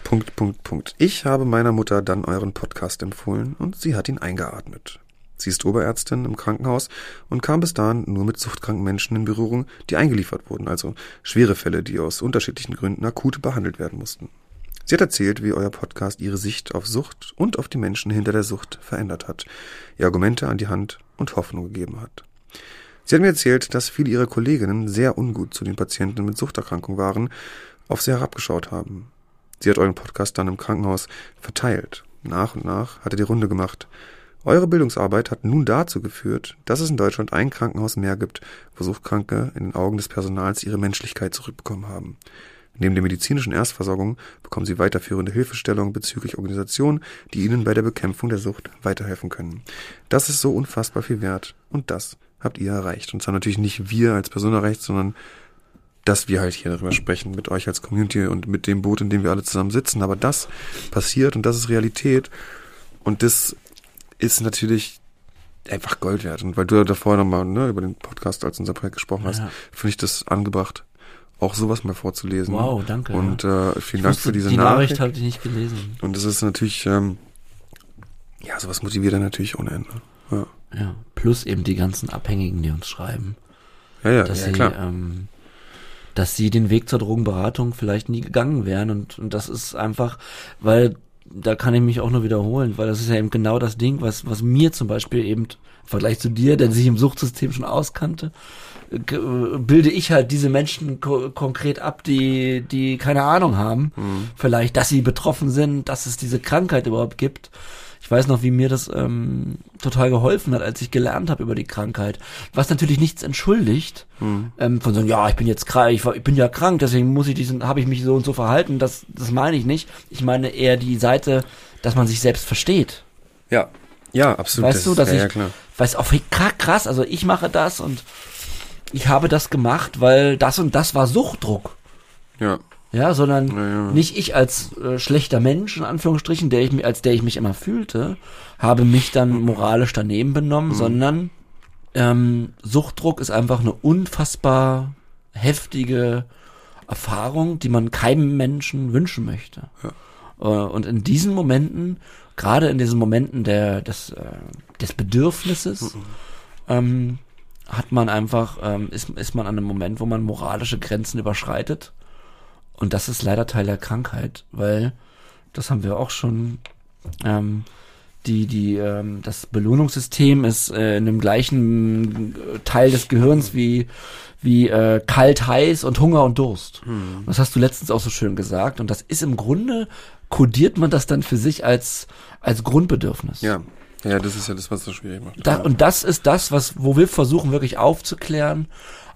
Punkt, Punkt, Punkt. Ich habe meiner Mutter dann euren Podcast empfohlen und sie hat ihn eingeatmet. Sie ist Oberärztin im Krankenhaus und kam bis dahin nur mit suchtkranken Menschen in Berührung, die eingeliefert wurden, also schwere Fälle, die aus unterschiedlichen Gründen akut behandelt werden mussten. Sie hat erzählt, wie euer Podcast ihre Sicht auf Sucht und auf die Menschen hinter der Sucht verändert hat, ihr Argumente an die Hand und Hoffnung gegeben hat. Sie hat mir erzählt, dass viele ihrer Kolleginnen sehr ungut zu den Patienten mit Suchterkrankung waren, auf sie herabgeschaut haben. Sie hat euren Podcast dann im Krankenhaus verteilt. Nach und nach hat er die Runde gemacht. Eure Bildungsarbeit hat nun dazu geführt, dass es in Deutschland ein Krankenhaus mehr gibt, wo Suchtkranke in den Augen des Personals ihre Menschlichkeit zurückbekommen haben. Neben der medizinischen Erstversorgung bekommen sie weiterführende Hilfestellung bezüglich Organisationen, die ihnen bei der Bekämpfung der Sucht weiterhelfen können. Das ist so unfassbar viel wert und das habt ihr erreicht. Und zwar natürlich nicht wir als Person erreicht, sondern dass wir halt hier darüber sprechen, mit euch als Community und mit dem Boot, in dem wir alle zusammen sitzen. Aber das passiert und das ist Realität. Und das ist natürlich einfach Gold wert. Und weil du davor nochmal ne, über den Podcast als unser Projekt gesprochen hast, ja. finde ich das angebracht, auch sowas mal vorzulesen. Wow, danke. Und äh, vielen Dank für diese die Nachricht. Die Nachricht habe ich nicht gelesen. Und das ist natürlich, ähm, ja, sowas motiviert dann natürlich ohne Ende. Ja. ja, plus eben die ganzen Abhängigen, die uns schreiben. Ja, ja, dass ja, sie, klar. Ähm, dass sie den Weg zur Drogenberatung vielleicht nie gegangen wären. Und, und das ist einfach, weil da kann ich mich auch nur wiederholen, weil das ist ja eben genau das Ding, was, was mir zum Beispiel eben im Vergleich zu dir, der sich im Suchtsystem schon auskannte, bilde ich halt diese Menschen ko konkret ab, die, die keine Ahnung haben, mhm. vielleicht, dass sie betroffen sind, dass es diese Krankheit überhaupt gibt ich weiß noch, wie mir das ähm, total geholfen hat, als ich gelernt habe über die Krankheit. Was natürlich nichts entschuldigt, mhm. ähm, von so, ja, ich bin jetzt krank, ich, ich, bin ja krank, deswegen muss ich diesen, habe ich mich so und so verhalten. Das, das meine ich nicht. Ich meine eher die Seite, dass man sich selbst versteht. Ja, ja, absolut. Weißt das, du, dass ja, ich, ja, klar. weiß auch krass, also ich mache das und ich habe das gemacht, weil das und das war Suchtdruck. Ja ja, sondern ja, ja. nicht ich als äh, schlechter Mensch in Anführungsstrichen, der ich mich als der ich mich immer fühlte, habe mich dann moralisch daneben benommen, mhm. sondern ähm, Suchtdruck ist einfach eine unfassbar heftige Erfahrung, die man keinem Menschen wünschen möchte. Ja. Äh, und in diesen Momenten, gerade in diesen Momenten der des äh, des Bedürfnisses, mhm. ähm, hat man einfach ähm, ist ist man an einem Moment, wo man moralische Grenzen überschreitet und das ist leider Teil der Krankheit, weil das haben wir auch schon. Ähm, die, die, ähm, das Belohnungssystem ist äh, in dem gleichen äh, Teil des Gehirns wie, wie äh, kalt, heiß und Hunger und Durst. Hm. Das hast du letztens auch so schön gesagt. Und das ist im Grunde, kodiert man das dann für sich als, als Grundbedürfnis. Ja. Ja, das ist ja das, was das schwierig macht. Da, und das ist das, was, wo wir versuchen wirklich aufzuklären,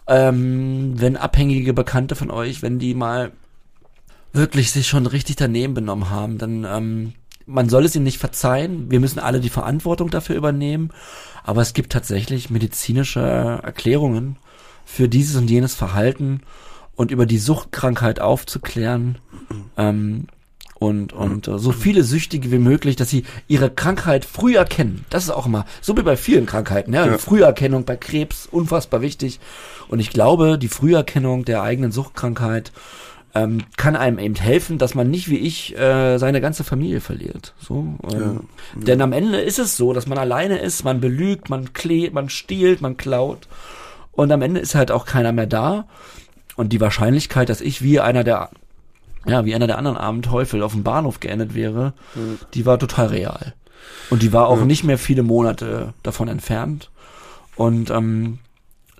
ähm, wenn abhängige Bekannte von euch, wenn die mal wirklich sich schon richtig daneben benommen haben, dann ähm, man soll es ihnen nicht verzeihen. Wir müssen alle die Verantwortung dafür übernehmen. Aber es gibt tatsächlich medizinische Erklärungen für dieses und jenes Verhalten und über die Suchtkrankheit aufzuklären. Ähm, und, und äh, so viele Süchtige wie möglich, dass sie ihre Krankheit früh erkennen. Das ist auch immer, so wie bei vielen Krankheiten, ja, Ja. Früherkennung bei Krebs, unfassbar wichtig. Und ich glaube, die Früherkennung der eigenen Suchtkrankheit ähm, kann einem eben helfen, dass man nicht wie ich äh, seine ganze Familie verliert. So, ähm, Denn am Ende ist es so, dass man alleine ist, man belügt, man klebt, man stiehlt, man klaut. Und am Ende ist halt auch keiner mehr da. Und die Wahrscheinlichkeit, dass ich wie einer der ja, wie einer der anderen armen Teufel auf dem Bahnhof geendet wäre, die war total real. Und die war auch Ja. nicht mehr viele Monate davon entfernt. Und ähm,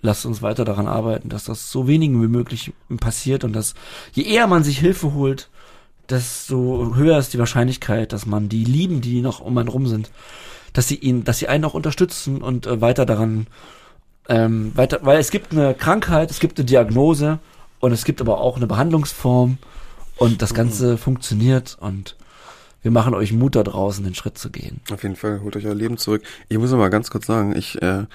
lasst uns weiter daran arbeiten, dass das so wenigen wie möglich passiert und dass je eher man sich Hilfe holt, desto höher ist die Wahrscheinlichkeit, dass man die Lieben, die noch um einen rum sind, dass sie ihn, dass sie einen auch unterstützen und äh, weiter daran ähm, weiter, weil es gibt eine Krankheit, es gibt eine Diagnose und es gibt aber auch eine Behandlungsform und das Ganze funktioniert und wir machen euch Mut da draußen, den Schritt zu gehen. Auf jeden Fall, holt euch euer Leben zurück. Ich muss noch mal ganz kurz sagen, ich äh,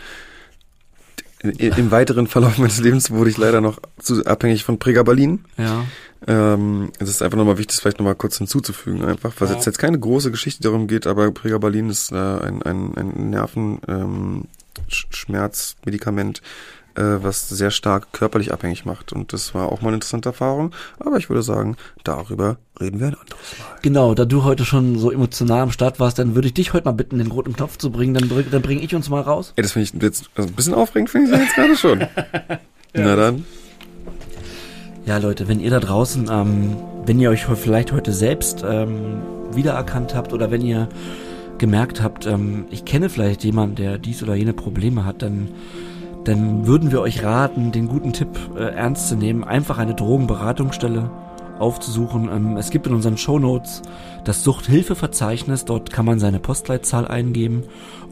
im weiteren Verlauf meines Lebens wurde ich leider noch zu abhängig von Pregabalin. Ja. Ähm, es ist einfach nochmal wichtig, das vielleicht nochmal kurz hinzuzufügen, einfach, was Ja. jetzt, jetzt keine große Geschichte darum geht, aber Pregabalin ist äh, ein, ein, ein Nerven, ähm, äh, was sehr stark körperlich abhängig macht. Und das war auch mal eine interessante Erfahrung. Aber ich würde sagen, darüber reden wir ein anderes Mal. Genau, da du heute schon so emotional am Start warst, dann würde ich dich heute mal bitten, den roten Knopf zu bringen, dann, dann bringe ich uns mal raus. Ey, das finde ich jetzt also ein bisschen aufregend, finde ich jetzt gerade schon. Na dann. Ja, Leute, wenn ihr da draußen, ähm, wenn ihr euch vielleicht heute selbst ähm, wiedererkannt habt oder wenn ihr gemerkt habt, ähm, ich kenne vielleicht jemanden, der dies oder jene Probleme hat, dann, dann würden wir euch raten, den guten Tipp äh, ernst zu nehmen, einfach eine Drogenberatungsstelle aufzusuchen. Ähm, es gibt in unseren Shownotes das Suchthilfeverzeichnis, dort kann man seine Postleitzahl eingeben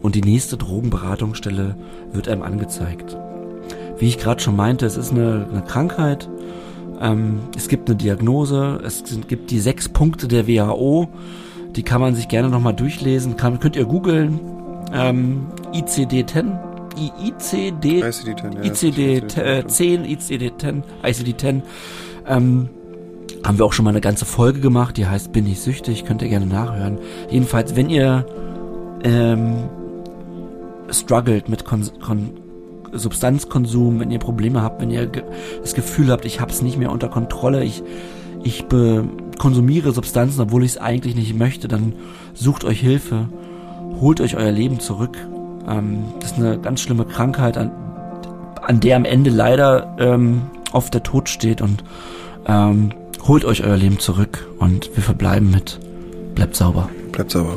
und die nächste Drogenberatungsstelle wird einem angezeigt. Wie ich gerade schon meinte, es ist eine, eine Krankheit, ähm, es gibt eine Diagnose, es gibt die sechs Punkte der WHO, die kann man sich gerne nochmal durchlesen, kann, könnt ihr googeln, ähm, ICD-10, I- ICD, ICD-10, ja. ICD-10, ICD-10, ICD-10, ähm, haben wir auch schon mal eine ganze Folge gemacht, die heißt Bin ich süchtig, könnt ihr gerne nachhören. Jedenfalls, wenn ihr ähm, struggelt mit Kon Kon Substanzkonsum, wenn ihr Probleme habt, wenn ihr ge das Gefühl habt, ich habe es nicht mehr unter Kontrolle, ich, ich konsumiere Substanzen, obwohl ich es eigentlich nicht möchte, dann sucht euch Hilfe, holt euch euer Leben zurück. Ähm, das ist eine ganz schlimme Krankheit, an, an der am Ende leider ähm, oft der Tod steht und ähm, holt euch euer Leben zurück und wir verbleiben mit bleibt sauber. Bleibt sauber.